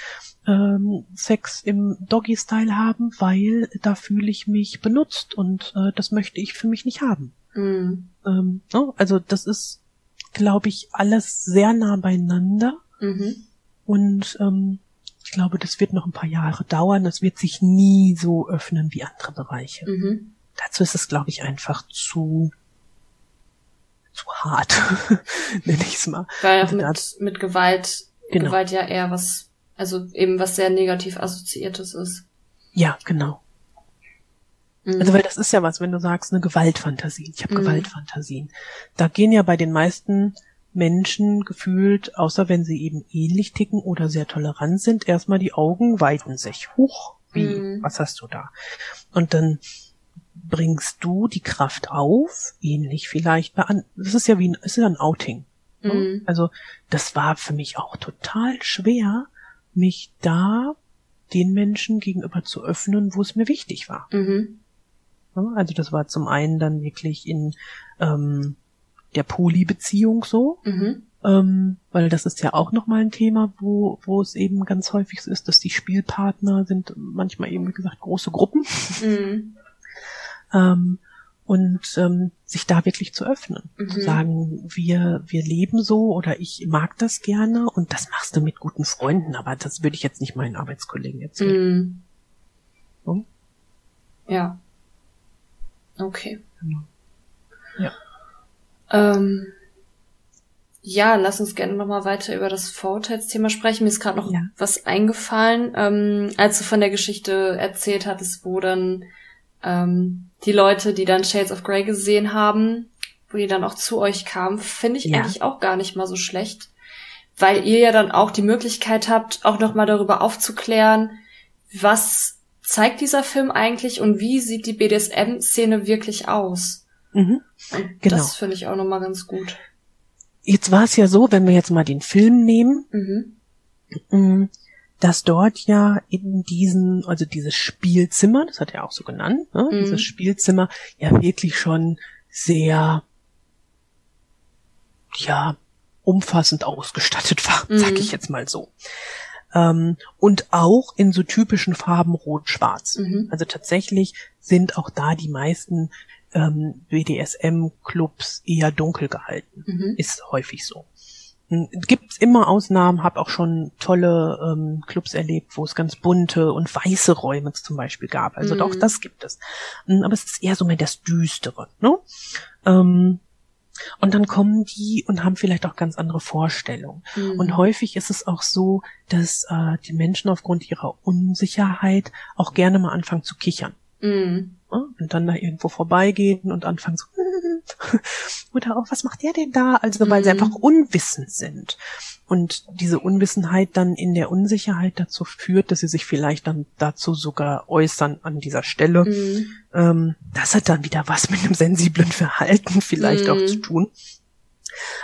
ähm, Sex im Doggy-Style haben, weil da fühle ich mich benutzt und äh, das möchte ich für mich nicht haben. Mm. Ähm, ne? Also das ist, glaube ich, alles sehr nah beieinander mhm. und ähm, ich glaube, das wird noch ein paar Jahre dauern. Das wird sich nie so öffnen wie andere Bereiche. Mhm. Dazu ist es, glaube ich, einfach zu zu hart, nenne ich es mal. Weil auch mit, mit Gewalt, genau. Gewalt ja eher was, also eben was sehr negativ assoziiertes ist. Ja, genau. Mhm. Also weil das ist ja was, wenn du sagst, eine Gewaltfantasie. Ich habe mhm. Gewaltfantasien. Da gehen ja bei den meisten Menschen gefühlt, außer wenn sie eben ähnlich ticken oder sehr tolerant sind, erstmal die Augen weiten sich. Huch, wie, mhm. was hast du da? Und dann bringst du die Kraft auf, ähnlich vielleicht bei an, das ist ja wie ein, es ist ein Outing. Ne? Mhm. Also das war für mich auch total schwer, mich da den Menschen gegenüber zu öffnen, wo es mir wichtig war. Mhm. Also das war zum einen dann wirklich in ähm, der Poly-Beziehung so, mhm. ähm, weil das ist ja auch nochmal ein Thema, wo, wo es eben ganz häufig so ist, dass die Spielpartner sind manchmal eben, wie gesagt, große Gruppen. Mhm ähm, und ähm, sich da wirklich zu öffnen, mhm. zu sagen, wir wir leben so oder ich mag das gerne und das machst du mit guten Freunden, aber das würde ich jetzt nicht meinen Arbeitskollegen erzählen. Mhm. So? Ja. Okay. Genau. Ja. Ähm, ja, lass uns gerne nochmal weiter über das Vorurteilsthema sprechen. Mir ist gerade noch ja. was eingefallen, ähm, als du von der Geschichte erzählt hattest, wo dann ähm, die Leute, die dann Shades of Grey gesehen haben, wo die dann auch zu euch kamen, finde ich ja. eigentlich auch gar nicht mal so schlecht, weil ihr ja dann auch die Möglichkeit habt, auch nochmal darüber aufzuklären, was zeigt dieser Film eigentlich und wie sieht die BDSM-Szene wirklich aus. Mhm. Und genau. das finde ich auch nochmal ganz gut. Jetzt war es ja so, wenn wir jetzt mal den Film nehmen, mhm. Dass dort ja in diesen, also dieses Spielzimmer, das hat er auch so genannt, ne, mhm. dieses Spielzimmer ja wirklich schon sehr, ja, umfassend ausgestattet war, mhm. sag ich jetzt mal so. Ähm, und auch in so typischen Farben Rot-Schwarz. Mhm. Also tatsächlich sind auch da die meisten ähm, BDSM-Clubs eher dunkel gehalten. Mhm. Ist häufig so. Gibt's immer Ausnahmen, habe auch schon tolle ähm, Clubs erlebt, wo es ganz bunte und weiße Räume zum Beispiel gab. Also mhm. auch das gibt es. Aber es ist eher so mehr das Düstere. Ne? Ähm, und dann kommen die und haben vielleicht auch ganz andere Vorstellungen. Mhm. Und häufig ist es auch so, dass äh, die Menschen aufgrund ihrer Unsicherheit auch gerne mal anfangen zu kichern. Mhm. Und dann da irgendwo vorbeigehen und anfangen so, oder auch, was macht der denn da? Also, weil mhm. sie einfach unwissend sind. Und diese Unwissenheit dann in der Unsicherheit dazu führt, dass sie sich vielleicht dann dazu sogar äußern an dieser Stelle. Mhm. Ähm, das hat dann wieder was mit einem sensiblen Verhalten vielleicht mhm. auch zu tun.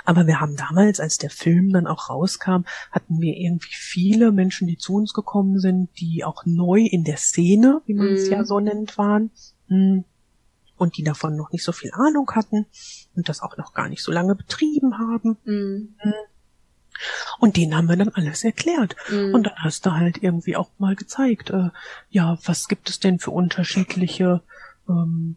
Aber wir haben damals, als der Film dann auch rauskam, hatten wir irgendwie viele Menschen, die zu uns gekommen sind, die auch neu in der Szene, wie man es ja mhm. so nennt, waren. Hm. Und die davon noch nicht so viel Ahnung hatten und das auch noch gar nicht so lange betrieben haben. Mhm. Und denen haben wir dann alles erklärt. Mhm. Und dann hast du halt irgendwie auch mal gezeigt, äh, ja, was gibt es denn für unterschiedliche ähm,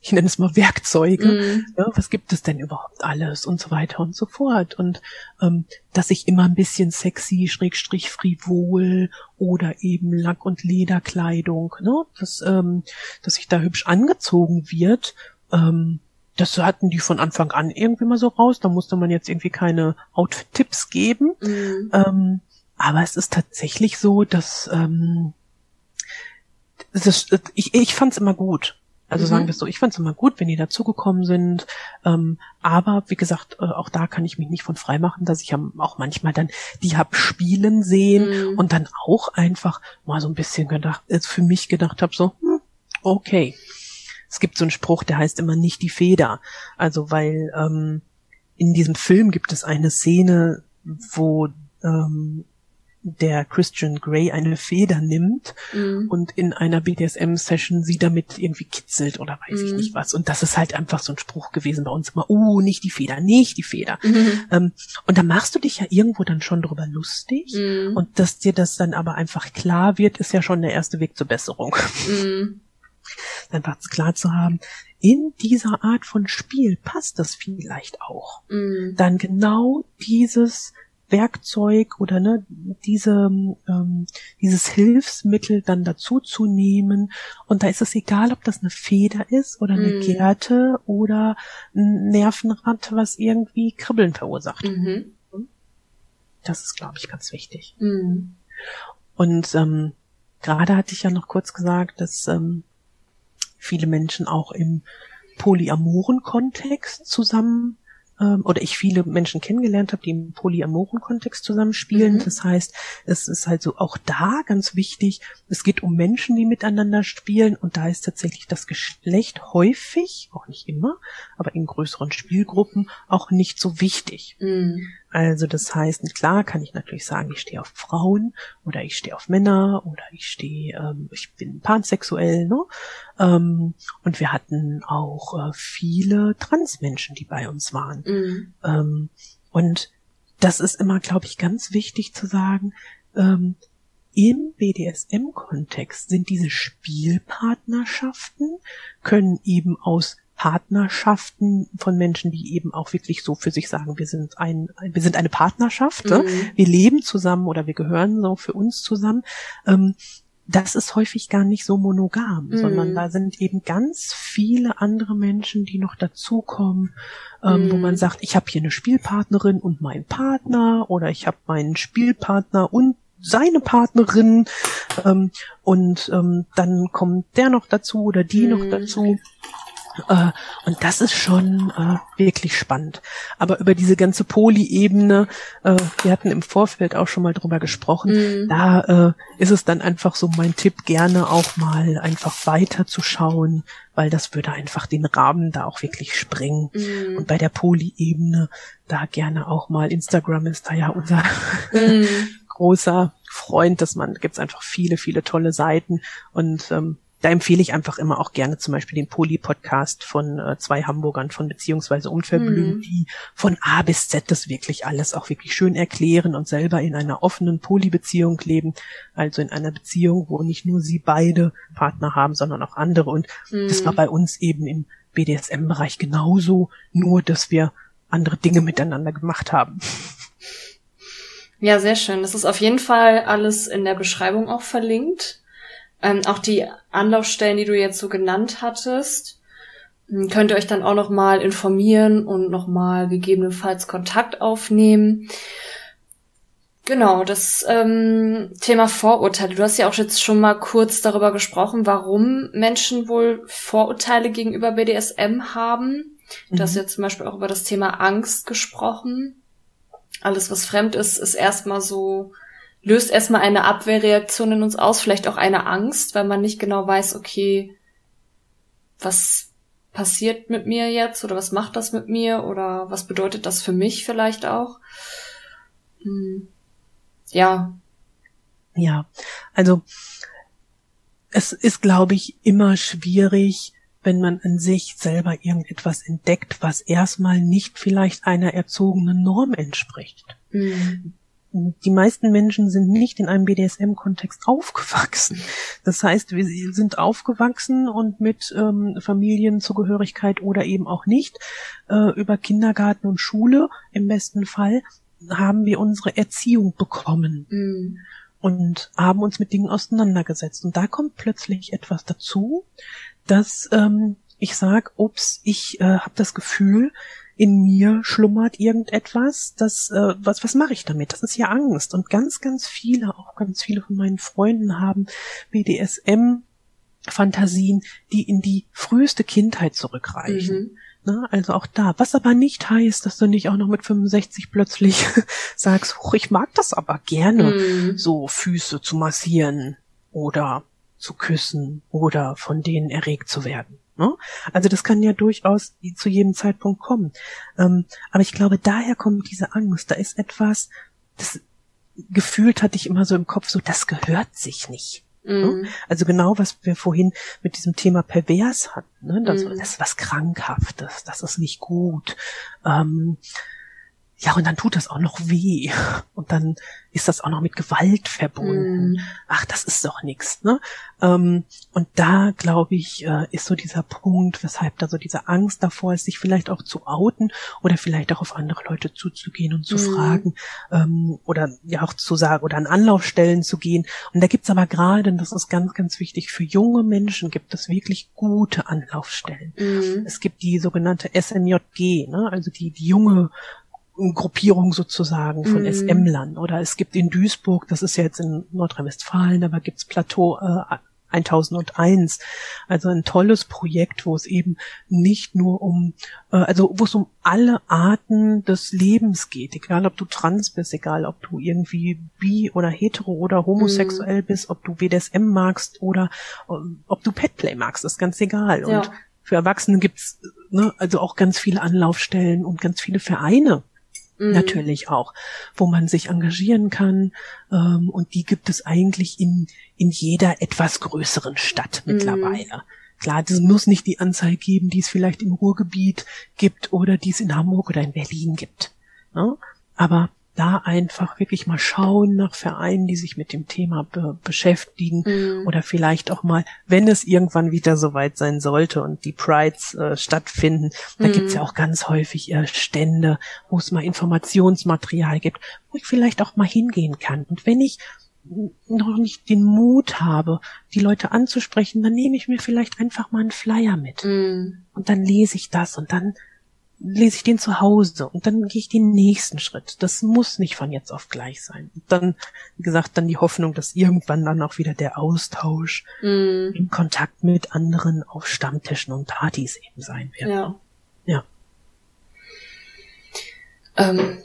ich nenne es mal Werkzeuge. Mhm. Ja, was gibt es denn überhaupt alles und so weiter und so fort. Und ähm, dass ich immer ein bisschen sexy, schrägstrich frivol oder eben Lack- und Lederkleidung, ne, dass, ähm, dass sich da hübsch angezogen wird, ähm, das hatten die von Anfang an irgendwie mal so raus. Da musste man jetzt irgendwie keine Outfit-Tipps geben. Mhm. Ähm, aber es ist tatsächlich so, dass ähm, das, ich, ich fand es immer gut. Also mhm. sagen wir so, ich fand es immer gut, wenn die dazugekommen sind. Ähm, aber wie gesagt, äh, auch da kann ich mich nicht von frei machen, dass ich ja auch manchmal dann die hab spielen sehen mhm. und dann auch einfach mal so ein bisschen gedacht, äh, für mich gedacht habe, so, hm, okay. Es gibt so einen Spruch, der heißt immer nicht die Feder. Also weil ähm, in diesem Film gibt es eine Szene, wo ähm, der Christian Grey eine Feder nimmt mhm. und in einer BDSM-Session sie damit irgendwie kitzelt oder weiß mhm. ich nicht was. Und das ist halt einfach so ein Spruch gewesen bei uns immer, oh, nicht die Feder, nicht die Feder. Mhm. Ähm, und da machst du dich ja irgendwo dann schon drüber lustig. Mhm. Und dass dir das dann aber einfach klar wird, ist ja schon der erste Weg zur Besserung. Mhm. Einfach klar zu haben, in dieser Art von Spiel passt das vielleicht auch. Mhm. Dann genau dieses Werkzeug oder ne, diese, ähm, dieses Hilfsmittel dann dazu zu nehmen. Und da ist es egal, ob das eine Feder ist oder eine mm. Gerte oder ein Nervenrad, was irgendwie Kribbeln verursacht. Mhm. Das ist, glaube ich, ganz wichtig. Mhm. Und ähm, gerade hatte ich ja noch kurz gesagt, dass ähm, viele Menschen auch im polyamoren Kontext zusammen ähm, oder ich viele Menschen kennengelernt habe, die im polyamoren Kontext zusammenspielen. Mhm. Das heißt, es ist halt so auch da ganz wichtig, es geht um Menschen, die miteinander spielen und da ist tatsächlich das Geschlecht häufig, auch nicht immer, aber in größeren Spielgruppen auch nicht so wichtig. Mhm. Also das heißt, klar kann ich natürlich sagen, ich stehe auf Frauen oder ich stehe auf Männer oder ich stehe, ähm, ich bin pansexuell, ne? Ähm, und wir hatten auch äh, viele Transmenschen, die bei uns waren. Mhm. Ähm, und das ist immer, glaube ich, ganz wichtig zu sagen, ähm, im BDSM-Kontext sind diese Spielpartnerschaften, können eben aus Partnerschaften von Menschen, die eben auch wirklich so für sich sagen, wir sind ein, wir sind eine Partnerschaft, mhm. wir leben zusammen oder wir gehören so für uns zusammen. Ähm, das ist häufig gar nicht so monogam, mm. sondern da sind eben ganz viele andere Menschen, die noch dazukommen, ähm, mm. wo man sagt, ich habe hier eine Spielpartnerin und meinen Partner oder ich habe meinen Spielpartner und seine Partnerin ähm, und ähm, dann kommt der noch dazu oder die noch dazu. Äh, und das ist schon äh, wirklich spannend. Aber über diese ganze Poly-Ebene, äh, wir hatten im Vorfeld auch schon mal drüber gesprochen, mm. da äh, ist es dann einfach so mein Tipp, gerne auch mal einfach weiterzuschauen, weil das würde einfach den Rahmen da auch wirklich sprengen. Mm. Und bei der Poly-Ebene, da gerne auch mal, Instagram ist da ja unser mm. großer Freund, dass man, gibt's einfach viele, viele tolle Seiten und ähm, da empfehle ich einfach immer auch gerne zum Beispiel den Poli-Podcast von äh, zwei Hamburgern von beziehungsweise Unverblümt, mhm. die von A bis Z das wirklich alles auch wirklich schön erklären und selber in einer offenen Poli-Beziehung leben, also in einer Beziehung, wo nicht nur sie beide Partner haben, sondern auch andere. Und mhm. das war bei uns eben im BDSM-Bereich genauso, nur dass wir andere Dinge miteinander gemacht haben. Ja, sehr schön. Das ist auf jeden Fall alles in der Beschreibung auch verlinkt. Ähm, auch die Anlaufstellen, die du jetzt so genannt hattest, hm, könnt ihr euch dann auch nochmal informieren und nochmal gegebenenfalls Kontakt aufnehmen. Genau, das ähm, Thema Vorurteile. Du hast ja auch jetzt schon mal kurz darüber gesprochen, warum Menschen wohl Vorurteile gegenüber BDSM haben. Du hast mhm. ja zum Beispiel auch über das Thema Angst gesprochen. Alles, was fremd ist, ist erstmal so löst erstmal eine Abwehrreaktion in uns aus, vielleicht auch eine Angst, weil man nicht genau weiß, okay, was passiert mit mir jetzt oder was macht das mit mir oder was bedeutet das für mich vielleicht auch. Hm. Ja. Ja, also es ist, glaube ich, immer schwierig, wenn man an sich selber irgendetwas entdeckt, was erstmal nicht vielleicht einer erzogenen Norm entspricht. Mhm die meisten Menschen sind nicht in einem BDSM-Kontext aufgewachsen. Das heißt, wir sind aufgewachsen und mit ähm, Familienzugehörigkeit oder eben auch nicht äh, über Kindergarten und Schule im besten Fall haben wir unsere Erziehung bekommen. Mhm. Und haben uns mit Dingen auseinandergesetzt. Und da kommt plötzlich etwas dazu, dass ähm, ich sag, ups, ich äh, habe das Gefühl, in mir schlummert irgendetwas, das, äh, was, was mache ich damit? Das ist ja Angst. Und ganz, ganz viele, auch ganz viele von meinen Freunden haben BDSM Fantasien, die in die früheste Kindheit zurückreichen. Mhm. Na, also auch da, was aber nicht heißt, dass du nicht auch noch mit 65 plötzlich sagst, huch, ich mag das aber gerne, mhm. so Füße zu massieren oder zu küssen oder von denen erregt zu werden. Ne? Also das kann ja durchaus zu jedem Zeitpunkt kommen. Ähm, aber ich glaube, daher kommt diese Angst. Da ist etwas, das gefühlt hatte ich immer so im Kopf, so das gehört sich nicht. Ne? Mm. Also genau, was wir vorhin mit diesem Thema pervers hatten. Ne? Das, mm. das ist was Krankhaftes, das ist nicht gut. Ähm, ja, und dann tut das auch noch weh. Und dann ist das auch noch mit Gewalt verbunden. Mm. Ach, das ist doch nichts. Ne? Ähm, und da, glaube ich, äh, ist so dieser Punkt, weshalb da so diese Angst davor ist, sich vielleicht auch zu outen oder vielleicht auch auf andere Leute zuzugehen und zu mm. fragen ähm, oder ja auch zu sagen oder an Anlaufstellen zu gehen. Und da gibt's aber gerade, und das ist ganz, ganz wichtig, für junge Menschen gibt es wirklich gute Anlaufstellen. Mm. Es gibt die sogenannte SNJG, ne? also die, die junge Gruppierung sozusagen von mm. SM-Lern. Oder es gibt in Duisburg, das ist ja jetzt in Nordrhein-Westfalen, aber gibt's Plateau äh, 1001. Also ein tolles Projekt, wo es eben nicht nur um, äh, also wo es um alle Arten des Lebens geht, egal ob du trans bist, egal ob du irgendwie bi oder hetero oder homosexuell mm. bist, ob du BDSM magst oder äh, ob du Petplay magst, ist ganz egal. Ja. Und für Erwachsene gibt's ne, also auch ganz viele Anlaufstellen und ganz viele Vereine, mhm. natürlich auch, wo man sich engagieren kann. Ähm, und die gibt es eigentlich in, in jeder etwas größeren Stadt mhm. mittlerweile. Mhm. Klar, das muss nicht die Anzahl geben, die es vielleicht im Ruhrgebiet gibt oder die es in Hamburg oder in Berlin gibt. Ne? Aber da einfach wirklich mal schauen nach Vereinen, die sich mit dem Thema be beschäftigen mhm. oder vielleicht auch mal, wenn es irgendwann wieder soweit sein sollte und die Prides äh, stattfinden, da mhm. gibt's ja auch ganz häufig äh, Stände, wo es mal Informationsmaterial gibt, wo ich vielleicht auch mal hingehen kann. Und wenn ich noch nicht den Mut habe, die Leute anzusprechen, dann nehme ich mir vielleicht einfach mal einen Flyer mit. Mm. Und dann lese ich das und dann lese ich den zu Hause und dann gehe ich den nächsten Schritt. Das muss nicht von jetzt auf gleich sein. Und dann, wie gesagt, dann die Hoffnung, dass irgendwann dann auch wieder der Austausch mm. im Kontakt mit anderen auf Stammtischen und Partys eben sein wird. Ja. Ja. Ähm,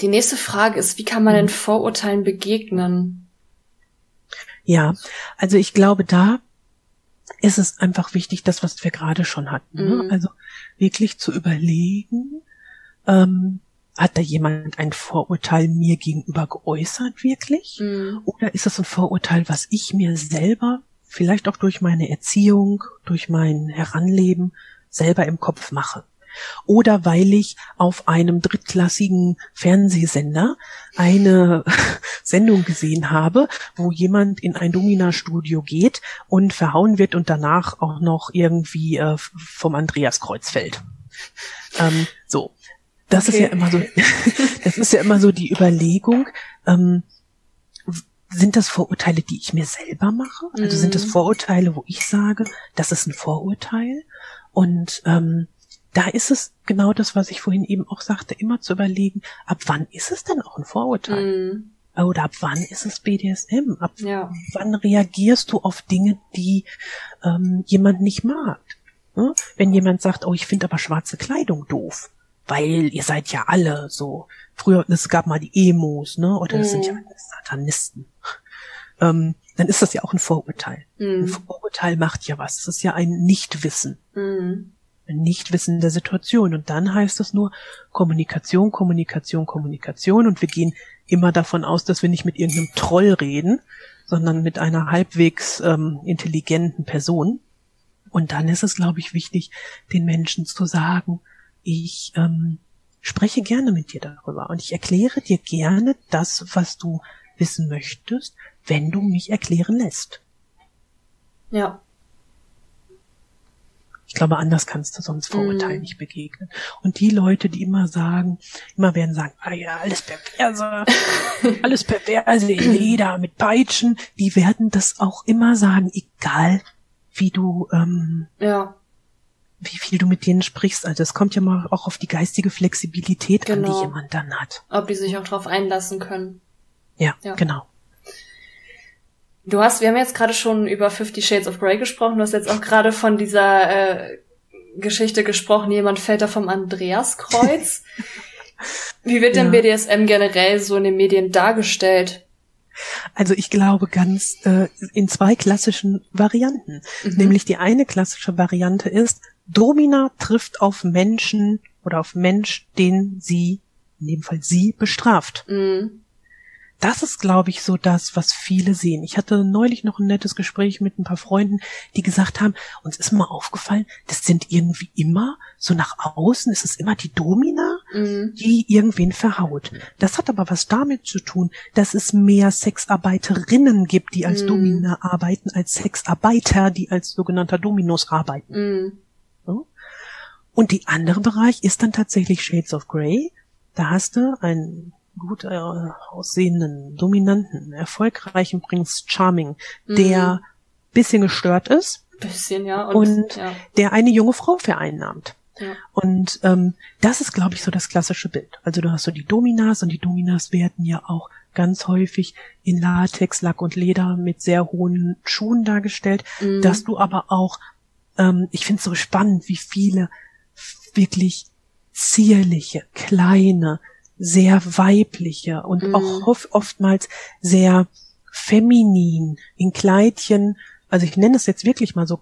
die nächste Frage ist, wie kann man denn Vorurteilen begegnen? Ja, also ich glaube, da ist es einfach wichtig, das, was wir gerade schon hatten. Ne? Mhm. Also wirklich zu überlegen, ähm, hat da jemand ein Vorurteil mir gegenüber geäußert, wirklich? Mhm. Oder ist das ein Vorurteil, was ich mir selber, vielleicht auch durch meine Erziehung, durch mein Heranleben, selber im Kopf mache? Oder weil ich auf einem drittklassigen Fernsehsender eine Sendung gesehen habe, wo jemand in ein Domina-Studio geht und verhauen wird und danach auch noch irgendwie äh, vom Andreas Kreuz fällt. Ähm, so. Das okay. ist ja immer so, das ist ja immer so die Überlegung, ähm, sind das Vorurteile, die ich mir selber mache? Also sind das mhm. Vorurteile, wo ich sage, das ist ein Vorurteil? Und ähm, da ist es genau das, was ich vorhin eben auch sagte, immer zu überlegen, ab wann ist es denn auch ein Vorurteil? Mm. Oder ab wann ist es BDSM? Ab ja. wann reagierst du auf Dinge, die ähm, jemand nicht mag? Ne? Wenn jemand sagt, oh, ich finde aber schwarze Kleidung doof, weil ihr seid ja alle so, früher, es gab mal die Emos, ne? Oder das mm. sind ja mhm. alle Satanisten. Ähm, dann ist das ja auch ein Vorurteil. Mm. Ein Vorurteil macht ja was. Das ist ja ein Nichtwissen. Mm. Nichtwissen der Situation. Und dann heißt es nur Kommunikation, Kommunikation, Kommunikation. Und wir gehen immer davon aus, dass wir nicht mit irgendeinem Troll reden, sondern mit einer halbwegs ähm, intelligenten Person. Und dann ist es, glaube ich, wichtig, den Menschen zu sagen, ich ähm, spreche gerne mit dir darüber und ich erkläre dir gerne das, was du wissen möchtest, wenn du mich erklären lässt. Ja. Ich glaube, anders kannst du sonst Vorurteilen mm. nicht begegnen. Und die Leute, die immer sagen, immer werden sagen, ah ja, alles perverse, alles perverse in Leder mit Peitschen, die werden das auch immer sagen, egal wie du, ähm, ja. wie viel du mit denen sprichst. Also es kommt ja mal auch auf die geistige Flexibilität genau. an, die genau. jemand dann hat. Ob die sich auch drauf einlassen können. Ja, ja. genau. Du hast, wir haben jetzt gerade schon über Fifty Shades of Grey gesprochen, du hast jetzt auch gerade von dieser äh, Geschichte gesprochen, jemand fällt da vom Andreaskreuz. Wie wird denn ja. BDSM generell so in den Medien dargestellt? Also ich glaube ganz äh, in zwei klassischen Varianten. Mhm. Nämlich die eine klassische Variante ist, Domina trifft auf Menschen oder auf Mensch, den sie, in dem Fall sie, bestraft. Mhm das ist, glaube ich, so das, was viele sehen. Ich hatte neulich noch ein nettes Gespräch mit ein paar Freunden, die gesagt haben, uns ist mal aufgefallen, das sind irgendwie immer, so nach außen ist es immer die Domina, mhm. die irgendwen verhaut. Das hat aber was damit zu tun, dass es mehr Sexarbeiterinnen gibt, die als mhm. Domina arbeiten, als Sexarbeiter, die als sogenannter Dominos arbeiten. Mhm. So. Und die andere Bereich ist dann tatsächlich Shades of Grey. Da hast du ein gut äh, aussehenden, dominanten, erfolgreichen Prince Charming, mhm. der bisschen gestört ist. Bisschen, ja. Und, und ja. der eine junge Frau vereinnahmt. Ja. Und ähm, das ist, glaube ich, so das klassische Bild. Also du hast so die Dominas und die Dominas werden ja auch ganz häufig in Latex, Lack und Leder mit sehr hohen Schuhen dargestellt, mhm. dass du aber auch, ähm, ich finde es so spannend, wie viele wirklich zierliche, kleine, sehr weibliche und mhm. auch oft, oftmals sehr feminin in Kleidchen, also ich nenne es jetzt wirklich mal so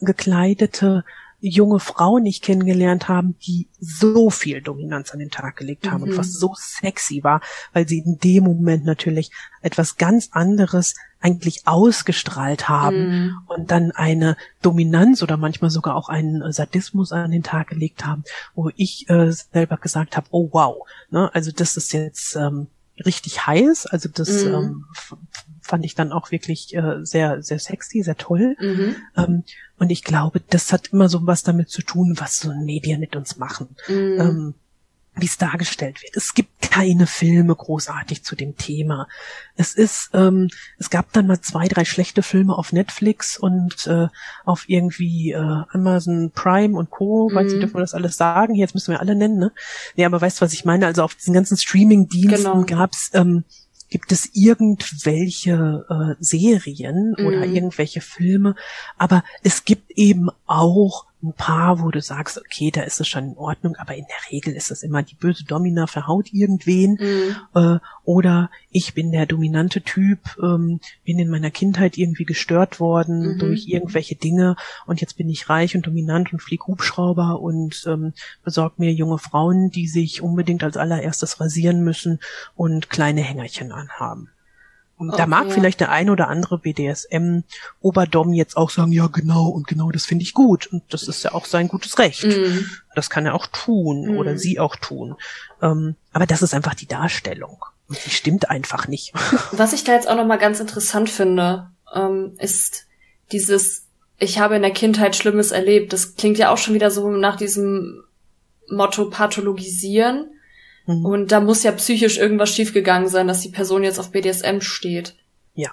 gekleidete junge Frauen nicht kennengelernt haben, die so viel Dominanz an den Tag gelegt haben mhm. und was so sexy war, weil sie in dem Moment natürlich etwas ganz anderes eigentlich ausgestrahlt haben mhm. und dann eine Dominanz oder manchmal sogar auch einen Sadismus an den Tag gelegt haben, wo ich äh, selber gesagt habe, oh wow, ne, also das ist jetzt ähm, richtig heiß, also das mhm. ähm, fand ich dann auch wirklich äh, sehr, sehr sexy, sehr toll. Mhm. Ähm, und ich glaube, das hat immer so was damit zu tun, was so Medien mit uns machen. Mhm. Ähm, wie es dargestellt wird. Es gibt keine Filme großartig zu dem Thema. Es ist, ähm, es gab dann mal zwei, drei schlechte Filme auf Netflix und äh, auf irgendwie äh, Amazon Prime und Co. Mhm. Weiß nicht, dürfen wir das alles sagen? Jetzt müssen wir alle nennen, ne? Nee, aber weißt du, was ich meine? Also auf diesen ganzen Streaming-Diensten genau. gab's ähm, gibt es irgendwelche äh, Serien mhm. oder irgendwelche Filme, aber es gibt eben auch ein paar, wo du sagst, okay, da ist es schon in Ordnung, aber in der Regel ist es immer die böse Domina verhaut irgendwen mhm. äh, oder ich bin der dominante Typ, ähm, bin in meiner Kindheit irgendwie gestört worden mhm. durch irgendwelche Dinge und jetzt bin ich reich und dominant und flieg Hubschrauber und ähm, besorg mir junge Frauen, die sich unbedingt als allererstes rasieren müssen und kleine Hängerchen anhaben. Okay. Da mag vielleicht der ein oder andere BDSM-Oberdom jetzt auch sagen, ja genau und genau das finde ich gut und das ist ja auch sein gutes Recht. Mm. Das kann er auch tun mm. oder sie auch tun. Ähm, aber das ist einfach die Darstellung und die stimmt einfach nicht. Was ich da jetzt auch noch mal ganz interessant finde, ähm, ist dieses, ich habe in der Kindheit Schlimmes erlebt. Das klingt ja auch schon wieder so nach diesem Motto pathologisieren. Mhm. Und da muss ja psychisch irgendwas schiefgegangen sein, dass die Person jetzt auf BDSM steht. Ja,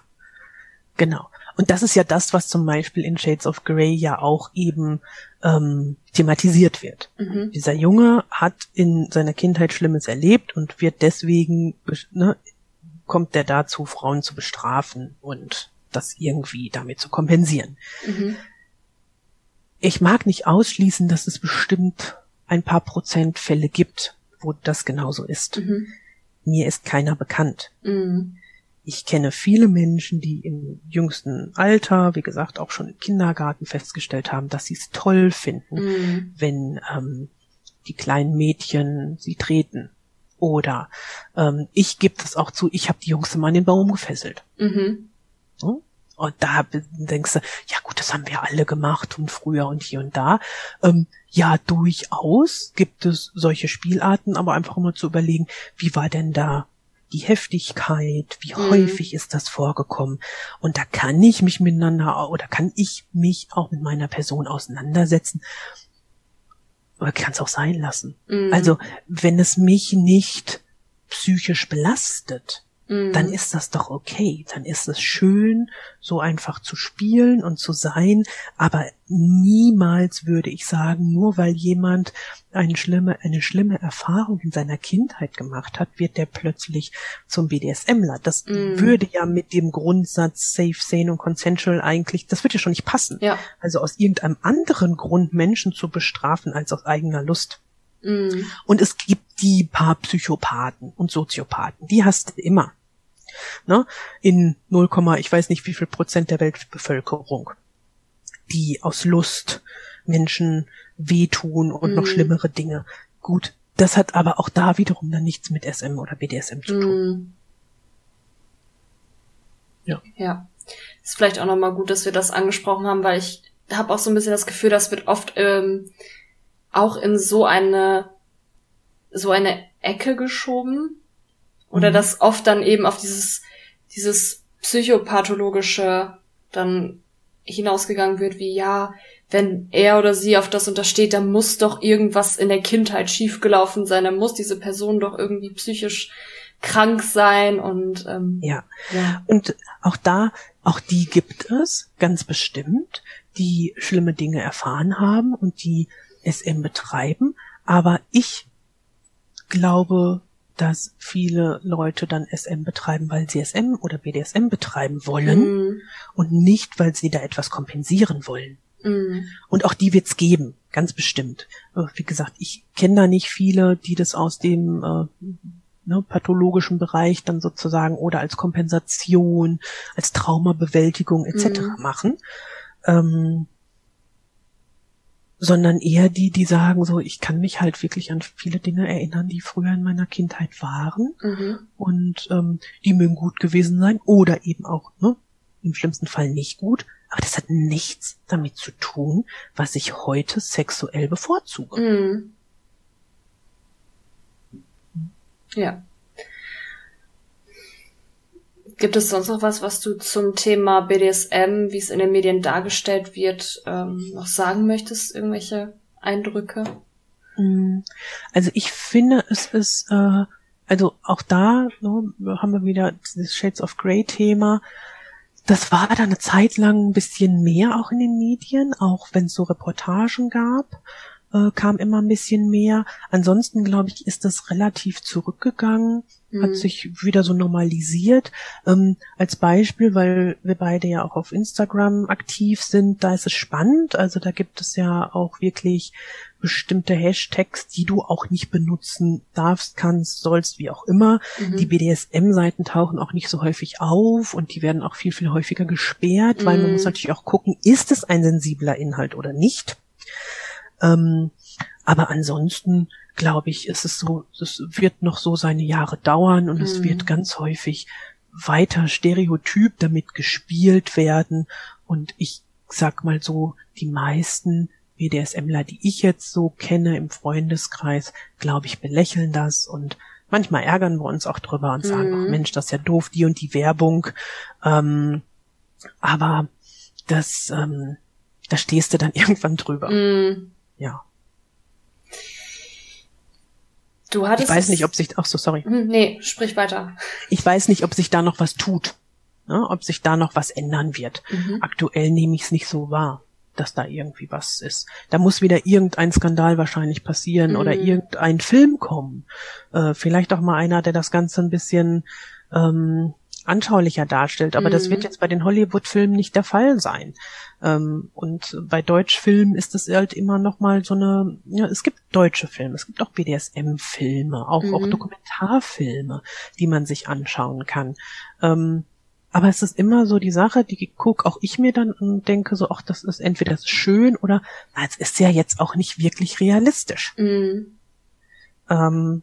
genau. Und das ist ja das, was zum Beispiel in Shades of Grey ja auch eben ähm, thematisiert wird. Mhm. Dieser Junge hat in seiner Kindheit Schlimmes erlebt und wird deswegen, ne, kommt er dazu, Frauen zu bestrafen und das irgendwie damit zu kompensieren. Mhm. Ich mag nicht ausschließen, dass es bestimmt ein paar Prozent Fälle gibt, wo das genauso ist. Mhm. Mir ist keiner bekannt. Mhm. Ich kenne viele Menschen, die im jüngsten Alter, wie gesagt, auch schon im Kindergarten festgestellt haben, dass sie es toll finden, mhm. wenn ähm, die kleinen Mädchen sie treten. Oder ähm, ich gebe das auch zu, ich habe die Jungs immer an den Baum gefesselt. Mhm. So? Und da denkst du, ja gut, das haben wir alle gemacht und früher und hier und da. Ähm, ja, durchaus gibt es solche Spielarten, aber einfach mal zu überlegen, wie war denn da die Heftigkeit, wie mhm. häufig ist das vorgekommen? Und da kann ich mich miteinander oder kann ich mich auch mit meiner Person auseinandersetzen. Aber kann es auch sein lassen. Mhm. Also, wenn es mich nicht psychisch belastet, dann mhm. ist das doch okay. Dann ist es schön, so einfach zu spielen und zu sein. Aber niemals würde ich sagen, nur weil jemand eine schlimme, eine schlimme Erfahrung in seiner Kindheit gemacht hat, wird der plötzlich zum BDSMler. Das mm. würde ja mit dem Grundsatz safe, sane und consensual eigentlich, das würde ja schon nicht passen. Ja. Also aus irgendeinem anderen Grund Menschen zu bestrafen als aus eigener Lust. Mm. Und es gibt die paar Psychopathen und Soziopathen, die hast du immer ne, in 0, ich weiß nicht wie viel Prozent der Weltbevölkerung, die aus Lust Menschen wehtun und mhm. noch schlimmere Dinge. Gut, das hat aber auch da wiederum dann nichts mit SM oder BDSM zu tun. Mhm. Ja. Ja. Ist vielleicht auch nochmal gut, dass wir das angesprochen haben, weil ich habe auch so ein bisschen das Gefühl, das wird oft ähm, auch in so eine so eine Ecke geschoben, oder mhm. dass oft dann eben auf dieses, dieses psychopathologische dann hinausgegangen wird, wie ja, wenn er oder sie auf das untersteht, dann muss doch irgendwas in der Kindheit schiefgelaufen sein, dann muss diese Person doch irgendwie psychisch krank sein und ähm, ja. ja. Und auch da, auch die gibt es ganz bestimmt, die schlimme Dinge erfahren haben und die SM betreiben. Aber ich glaube dass viele Leute dann SM betreiben, weil sie SM oder BDSM betreiben wollen mm. und nicht, weil sie da etwas kompensieren wollen. Mm. Und auch die wird's geben, ganz bestimmt. Wie gesagt, ich kenne da nicht viele, die das aus dem äh, ne, pathologischen Bereich dann sozusagen oder als Kompensation, als Traumabewältigung etc. Mm. machen. Ähm, sondern eher die, die sagen so, ich kann mich halt wirklich an viele Dinge erinnern, die früher in meiner Kindheit waren mhm. und ähm, die mögen gut gewesen sein oder eben auch ne, im schlimmsten Fall nicht gut, aber das hat nichts damit zu tun, was ich heute sexuell bevorzuge. Mhm. Ja. Gibt es sonst noch was, was du zum Thema BDSM, wie es in den Medien dargestellt wird, ähm, noch sagen möchtest? Irgendwelche Eindrücke? Mm, also ich finde, es ist, äh, also auch da ne, haben wir wieder das Shades of Grey Thema. Das war da eine Zeit lang ein bisschen mehr auch in den Medien, auch wenn es so Reportagen gab äh, kam immer ein bisschen mehr. Ansonsten, glaube ich, ist das relativ zurückgegangen, mhm. hat sich wieder so normalisiert. Ähm, als Beispiel, weil wir beide ja auch auf Instagram aktiv sind, da ist es spannend. Also da gibt es ja auch wirklich bestimmte Hashtags, die du auch nicht benutzen darfst, kannst, sollst, wie auch immer. Mhm. Die BDSM-Seiten tauchen auch nicht so häufig auf und die werden auch viel, viel häufiger gesperrt, mhm. weil man muss natürlich auch gucken, ist es ein sensibler Inhalt oder nicht. Ähm, aber ansonsten glaube ich, ist es so, es wird noch so seine Jahre dauern und mhm. es wird mhm. ganz häufig weiter stereotyp damit gespielt werden. Und ich sag mal so, die meisten BDSMler, die ich jetzt so kenne im Freundeskreis, glaube ich, belächeln das und manchmal ärgern wir uns auch drüber und sagen, mhm. ach Mensch, das ist ja doof, die und die Werbung. Ähm, aber das, ähm, da stehst du dann irgendwann drüber. Mhm ja. Du hattest. Ich weiß nicht, ob sich, ach so, sorry. Hm, nee, sprich weiter. Ich weiß nicht, ob sich da noch was tut. Ne? Ob sich da noch was ändern wird. Mhm. Aktuell nehme ich es nicht so wahr, dass da irgendwie was ist. Da muss wieder irgendein Skandal wahrscheinlich passieren mhm. oder irgendein Film kommen. Äh, vielleicht auch mal einer, der das Ganze ein bisschen ähm, anschaulicher darstellt. Aber mhm. das wird mhm. jetzt bei den Hollywood-Filmen nicht der Fall sein. Ähm, und bei Deutschfilmen ist es halt immer noch mal so eine, ja, es gibt deutsche Filme, es gibt auch BDSM-Filme, auch, mhm. auch Dokumentarfilme, die man sich anschauen kann. Ähm, aber es ist immer so die Sache, die guck auch ich mir dann und denke so, ach, das ist entweder das ist schön oder na, es ist ja jetzt auch nicht wirklich realistisch. Mhm. Ähm,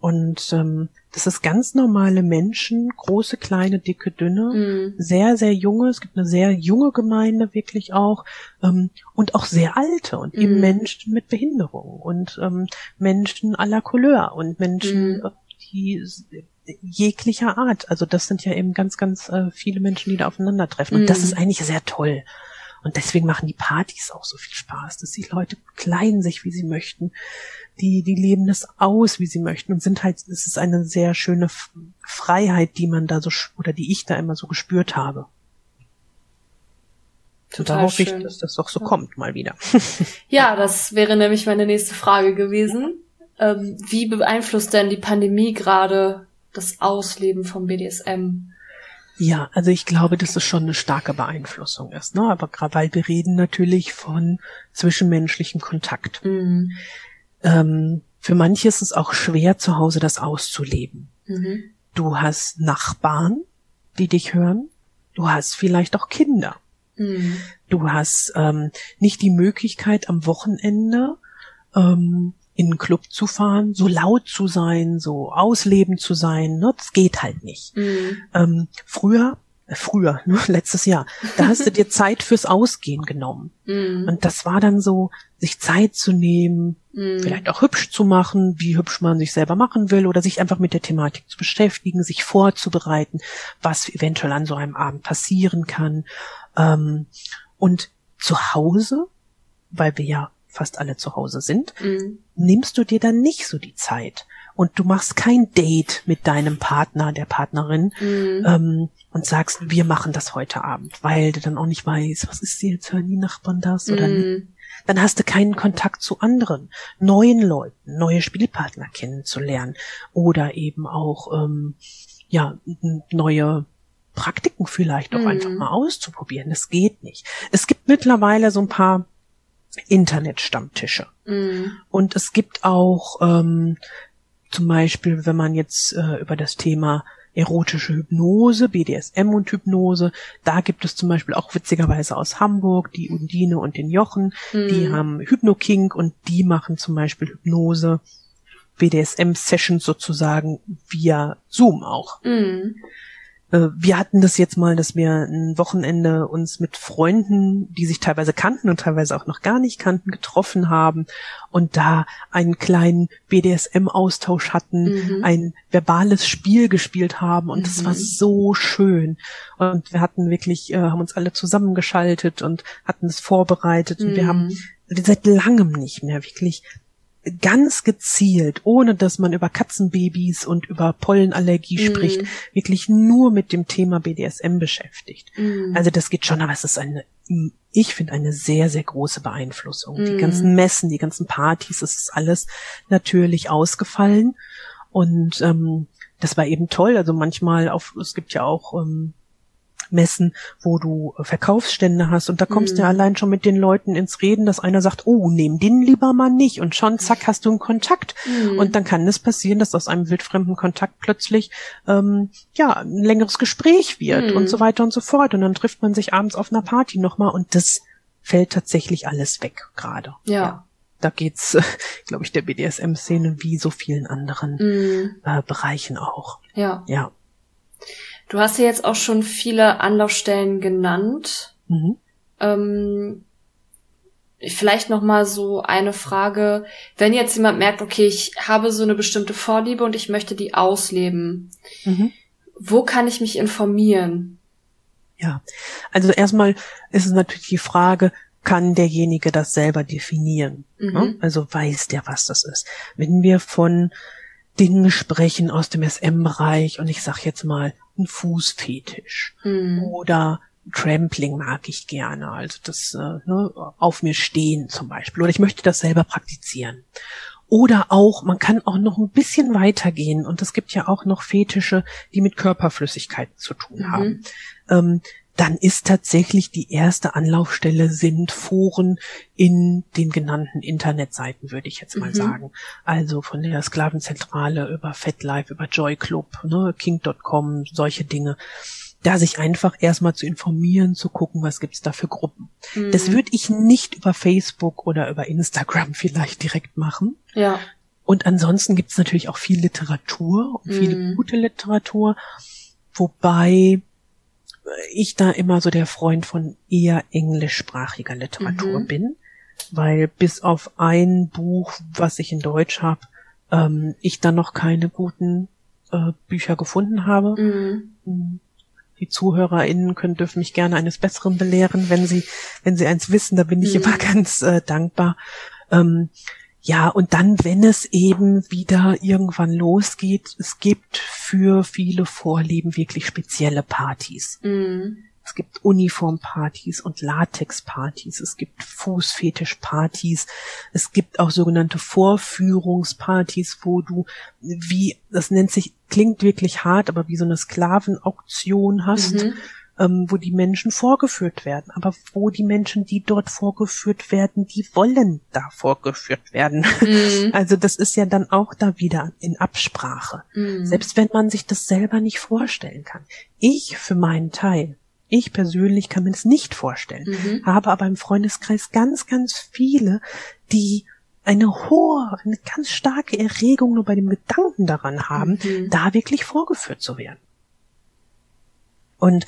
und ähm, das ist ganz normale Menschen, große, kleine, dicke, dünne, mhm. sehr, sehr junge. Es gibt eine sehr junge Gemeinde wirklich auch ähm, und auch sehr alte und mhm. eben Menschen mit Behinderung und ähm, Menschen aller Couleur und Menschen, mhm. die jeglicher Art. Also das sind ja eben ganz, ganz äh, viele Menschen, die da aufeinandertreffen. Und das mhm. ist eigentlich sehr toll. Und deswegen machen die Partys auch so viel Spaß, dass die Leute kleiden sich, wie sie möchten. Die, die leben das aus, wie sie möchten und sind halt, es ist eine sehr schöne Freiheit, die man da so, oder die ich da immer so gespürt habe. Total da hoffe schön. ich, dass das doch so ja. kommt mal wieder. ja, das wäre nämlich meine nächste Frage gewesen. Ähm, wie beeinflusst denn die Pandemie gerade das Ausleben vom BDSM? Ja, also ich glaube, dass es schon eine starke Beeinflussung ist. Ne? Aber gerade weil wir reden natürlich von zwischenmenschlichem Kontakt. Mhm. Ähm, für manche ist es auch schwer, zu Hause das auszuleben. Mhm. Du hast Nachbarn, die dich hören. Du hast vielleicht auch Kinder. Mhm. Du hast ähm, nicht die Möglichkeit am Wochenende ähm, in einen Club zu fahren, so laut zu sein, so auslebend zu sein, ne? das geht halt nicht. Mhm. Ähm, früher, äh, früher, ne? letztes Jahr, da hast du dir Zeit fürs Ausgehen genommen. Mhm. Und das war dann so, sich Zeit zu nehmen, mhm. vielleicht auch hübsch zu machen, wie hübsch man sich selber machen will, oder sich einfach mit der Thematik zu beschäftigen, sich vorzubereiten, was eventuell an so einem Abend passieren kann. Ähm, und zu Hause, weil wir ja fast alle zu Hause sind, mhm. nimmst du dir dann nicht so die Zeit und du machst kein Date mit deinem Partner, der Partnerin mhm. ähm, und sagst, wir machen das heute Abend, weil du dann auch nicht weißt, was ist jetzt, hören die Nachbarn das oder mhm. nicht. Dann hast du keinen Kontakt zu anderen, neuen Leuten, neue Spielpartner kennenzulernen oder eben auch ähm, ja neue Praktiken vielleicht auch mhm. einfach mal auszuprobieren. Das geht nicht. Es gibt mittlerweile so ein paar Internetstammtische. Mhm. Und es gibt auch ähm, zum Beispiel, wenn man jetzt äh, über das Thema erotische Hypnose, BDSM und Hypnose. Da gibt es zum Beispiel auch witzigerweise aus Hamburg die Undine und den Jochen. Mhm. Die haben Hypnoking und die machen zum Beispiel Hypnose, BDSM-Sessions sozusagen via Zoom auch. Mhm. Äh, wir hatten das jetzt mal, dass wir ein Wochenende uns mit Freunden, die sich teilweise kannten und teilweise auch noch gar nicht kannten, getroffen haben und da einen kleinen BDSM-Austausch hatten, mhm. ein verbales Spiel gespielt haben und es mhm. war so schön. Und wir hatten wirklich, äh, haben uns alle zusammengeschaltet und hatten es vorbereitet mhm. und wir haben mhm. seit langem nicht mehr wirklich ganz gezielt, ohne dass man über Katzenbabys und über Pollenallergie mm. spricht, wirklich nur mit dem Thema BDSM beschäftigt. Mm. Also das geht schon, aber es ist eine, ich finde eine sehr, sehr große Beeinflussung. Mm. Die ganzen Messen, die ganzen Partys, es ist alles natürlich ausgefallen. Und ähm, das war eben toll. Also manchmal auf, es gibt ja auch ähm, Messen, wo du Verkaufsstände hast und da kommst mhm. du ja allein schon mit den Leuten ins Reden, dass einer sagt, oh, nehm den lieber mal nicht und schon zack hast du einen Kontakt mhm. und dann kann es passieren, dass aus einem wildfremden Kontakt plötzlich ähm, ja ein längeres Gespräch wird mhm. und so weiter und so fort und dann trifft man sich abends auf einer Party nochmal und das fällt tatsächlich alles weg gerade. ja. ja da geht's, glaube ich, der BDSM-Szene wie so vielen anderen mm. äh, Bereichen auch. Ja. Ja. Du hast ja jetzt auch schon viele Anlaufstellen genannt. Mhm. Ähm, vielleicht noch mal so eine Frage: Wenn jetzt jemand merkt, okay, ich habe so eine bestimmte Vorliebe und ich möchte die ausleben, mhm. wo kann ich mich informieren? Ja, also erstmal ist es natürlich die Frage, kann derjenige das selber definieren? Mhm. Ne? Also weiß der, was das ist. Wenn wir von Dingen sprechen aus dem SM-Bereich und ich sag jetzt mal ein Fußfetisch mhm. oder Trampling mag ich gerne, also das äh, ne, auf mir stehen zum Beispiel oder ich möchte das selber praktizieren. Oder auch, man kann auch noch ein bisschen weitergehen und es gibt ja auch noch Fetische, die mit Körperflüssigkeiten zu tun mhm. haben. Ähm, dann ist tatsächlich die erste Anlaufstelle sind Foren in den genannten Internetseiten, würde ich jetzt mal mhm. sagen. Also von der Sklavenzentrale über FetLife, über JoyClub, ne, King.com, solche Dinge. Da sich einfach erstmal zu informieren, zu gucken, was gibt's da für Gruppen. Mhm. Das würde ich nicht über Facebook oder über Instagram vielleicht direkt machen. Ja. Und ansonsten gibt's natürlich auch viel Literatur und viele mhm. gute Literatur, wobei ich da immer so der Freund von eher englischsprachiger Literatur mhm. bin, weil bis auf ein Buch, was ich in Deutsch habe, ähm, ich dann noch keine guten äh, Bücher gefunden habe. Mhm. Mm. Die ZuhörerInnen können, dürfen mich gerne eines Besseren belehren, wenn sie, wenn sie eins wissen, da bin ich mhm. immer ganz äh, dankbar. Ähm, ja, und dann, wenn es eben wieder irgendwann losgeht, es gibt für viele Vorlieben wirklich spezielle Partys. Mhm. Es gibt Uniformpartys und Latexpartys. Es gibt Fußfetischpartys. Es gibt auch sogenannte Vorführungspartys, wo du wie, das nennt sich, klingt wirklich hart, aber wie so eine Sklavenauktion hast. Mhm ähm, wo die Menschen vorgeführt werden. Aber wo die Menschen, die dort vorgeführt werden, die wollen da vorgeführt werden. Mhm. Also das ist ja dann auch da wieder in Absprache. Mhm. Selbst wenn man sich das selber nicht vorstellen kann. Ich für meinen Teil ich persönlich kann mir das nicht vorstellen, mhm. habe aber im Freundeskreis ganz, ganz viele, die eine hohe, eine ganz starke Erregung nur bei dem Gedanken daran haben, mhm. da wirklich vorgeführt zu werden. Und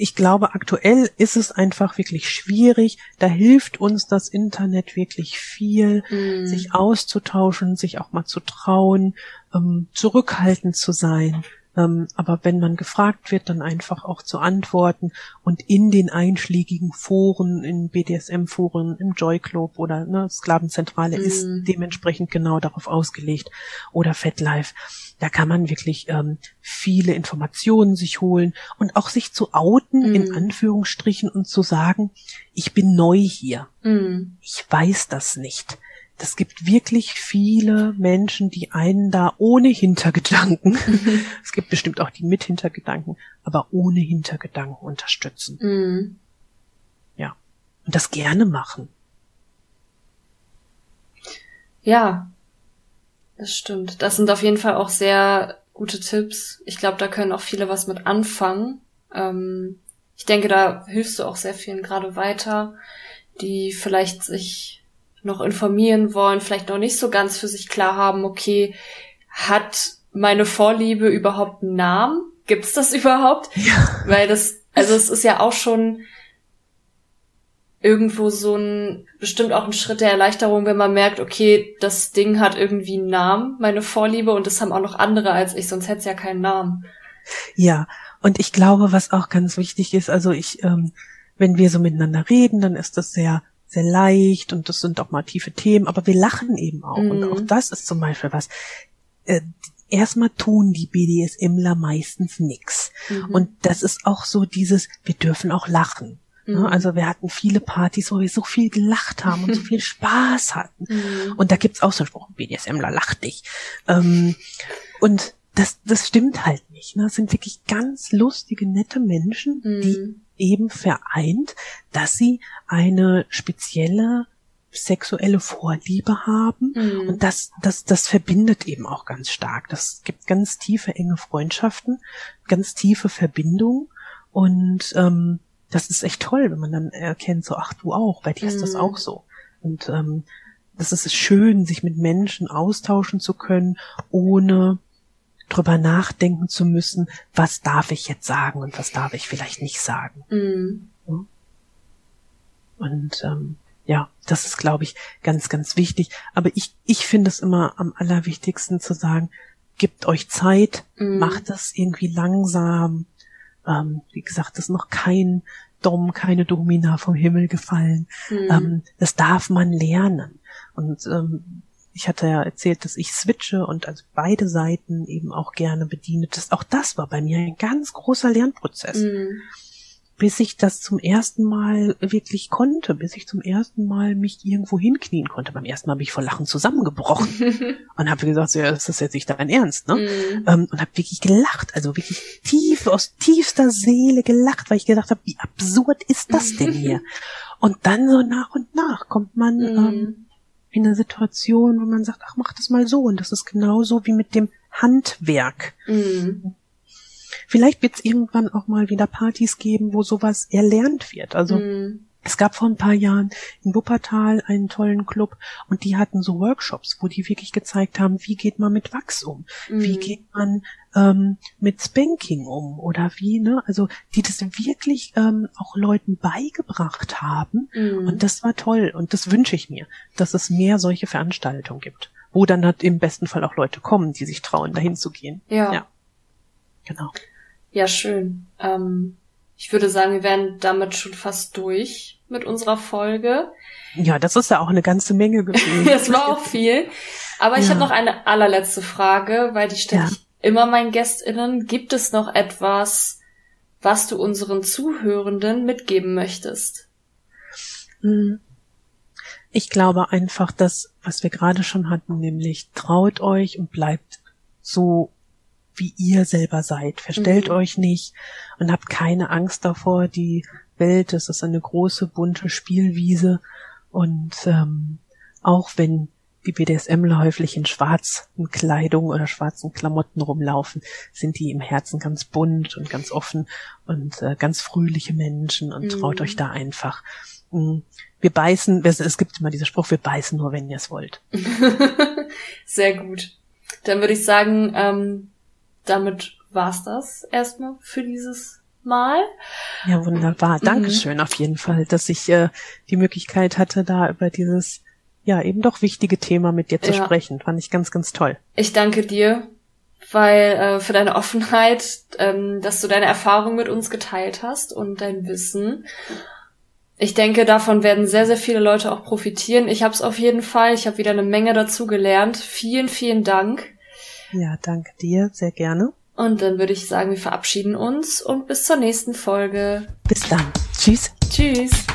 ich glaube, aktuell ist es einfach wirklich schwierig. Da hilft uns das Internet wirklich viel, mm. sich auszutauschen, sich auch mal zu trauen, ähm, zurückhaltend zu sein. Ähm, aber wenn man gefragt wird, dann einfach auch zu antworten und in den einschlägigen Foren, in BDSM-Foren, im Joy Club oder ne, Sklavenzentrale mm. ist dementsprechend genau darauf ausgelegt oder FetLife da kann man wirklich ähm, viele Informationen sich holen und auch sich zu outen, mm. in Anführungsstrichen, und zu sagen, ich bin neu hier. Mm. Ich weiß das nicht. Das gibt wirklich viele Menschen, die einen da ohne Hintergedanken, mhm. es gibt bestimmt auch die mit Hintergedanken, aber ohne Hintergedanken unterstützen. Mm. Ja. Und das gerne machen. Ja, das stimmt. Das sind auf jeden Fall auch sehr gute Tipps. Ich glaube, da können auch viele was mit anfangen. Ähm, ich denke, da hilfst du auch sehr vielen gerade weiter, die vielleicht sich noch informieren wollen, vielleicht noch nicht so ganz für sich klar haben, okay, hat meine Vorliebe überhaupt einen Namen? Gibt's das überhaupt? Ja. Weil das, also es ist ja auch schon irgendwo so ein, bestimmt auch ein Schritt der Erleichterung, wenn man merkt, okay, das Ding hat irgendwie einen Namen, meine Vorliebe, und das haben auch noch andere als ich, sonst hätte es ja keinen Namen. Ja, und ich glaube, was auch ganz wichtig ist, also ich, ähm, wenn wir so miteinander reden, dann ist das sehr sehr leicht und das sind auch mal tiefe Themen, aber wir lachen eben auch. Mhm. Und auch das ist zum Beispiel was. Äh, erstmal tun die BDSMler meistens nix. Mhm. Und das ist auch so dieses, wir dürfen auch lachen. Ne? Mhm. Also wir hatten viele Partys, wo wir so viel gelacht haben und so viel Spaß hatten. Mhm. Und da gibt's auch so einen Spruch, BDSMler, lach dich. Ähm, und das, das stimmt halt nicht. Ne? Das sind wirklich ganz lustige, nette Menschen, die mhm eben vereint, dass sie eine spezielle sexuelle Vorliebe haben mhm. und das, das, das verbindet eben auch ganz stark. Das gibt ganz tiefe, enge Freundschaften, ganz tiefe Verbindungen und ähm, das ist echt toll, wenn man dann erkennt, so, ach du auch, bei dir ist das mhm. auch so. Und ähm, das ist schön, sich mit Menschen austauschen zu können, ohne drüber nachdenken zu müssen, was darf ich jetzt sagen und was darf ich vielleicht nicht sagen. Mhm. Und ähm, ja, das ist, glaube ich, ganz, ganz wichtig. Aber ich, ich finde es immer am allerwichtigsten zu sagen, gebt euch Zeit, mhm. macht das irgendwie langsam. Ähm, wie gesagt, das ist noch kein Dom, keine Domina vom Himmel gefallen. Mhm. Ähm, das darf man lernen. Und ähm, ich hatte ja erzählt, dass ich switche und also beide Seiten eben auch gerne bediene. Das, auch das war bei mir ein ganz großer Lernprozess. Mhm. Bis ich das zum ersten Mal wirklich konnte, bis ich zum ersten Mal mich irgendwo hinknien konnte. Beim ersten Mal habe ich vor Lachen zusammengebrochen und habe gesagt, ja, das ist jetzt nicht dein Ernst, ne? Mhm. Ähm, und habe wirklich gelacht, also wirklich tief aus tiefster Seele gelacht, weil ich gedacht habe, wie absurd ist das denn hier? und dann so nach und nach kommt man mhm. ähm, in einer Situation, wo man sagt, ach, mach das mal so. Und das ist genauso wie mit dem Handwerk. Mhm. Vielleicht wird es irgendwann auch mal wieder Partys geben, wo sowas erlernt wird. Also mhm. Es gab vor ein paar Jahren in Wuppertal einen tollen Club und die hatten so Workshops, wo die wirklich gezeigt haben, wie geht man mit Wachs um, mhm. wie geht man ähm, mit Spanking um oder wie, ne? Also die das wirklich ähm, auch Leuten beigebracht haben mhm. und das war toll und das wünsche ich mir, dass es mehr solche Veranstaltungen gibt, wo dann halt im besten Fall auch Leute kommen, die sich trauen, dahin zu gehen. Ja. ja. Genau. Ja, schön. Ähm ich würde sagen, wir wären damit schon fast durch mit unserer Folge. Ja, das ist ja auch eine ganze Menge gewesen. das war auch viel. Aber ich ja. habe noch eine allerletzte Frage, weil die stelle ja. ich immer meinen GästInnen. Gibt es noch etwas, was du unseren Zuhörenden mitgeben möchtest? Hm. Ich glaube einfach, dass, was wir gerade schon hatten, nämlich traut euch und bleibt so wie ihr selber seid. Verstellt mhm. euch nicht und habt keine Angst davor. Die Welt, es ist eine große, bunte Spielwiese und ähm, auch wenn die BDSMler häufig in schwarzen Kleidung oder schwarzen Klamotten rumlaufen, sind die im Herzen ganz bunt und ganz offen und äh, ganz fröhliche Menschen und traut mhm. euch da einfach. Mhm. Wir beißen, es gibt immer diesen Spruch, wir beißen nur, wenn ihr es wollt. Sehr gut. Dann würde ich sagen, ähm, damit war's das erstmal für dieses Mal. Ja, wunderbar. Mhm. Dankeschön mhm. auf jeden Fall, dass ich äh, die Möglichkeit hatte, da über dieses ja eben doch wichtige Thema mit dir zu ja. sprechen. Fand ich ganz, ganz toll. Ich danke dir, weil äh, für deine Offenheit, ähm, dass du deine Erfahrung mit uns geteilt hast und dein Wissen. Ich denke, davon werden sehr, sehr viele Leute auch profitieren. Ich habe es auf jeden Fall. Ich habe wieder eine Menge dazu gelernt. Vielen, vielen Dank. Ja, danke dir, sehr gerne. Und dann würde ich sagen, wir verabschieden uns und bis zur nächsten Folge. Bis dann. Tschüss. Tschüss.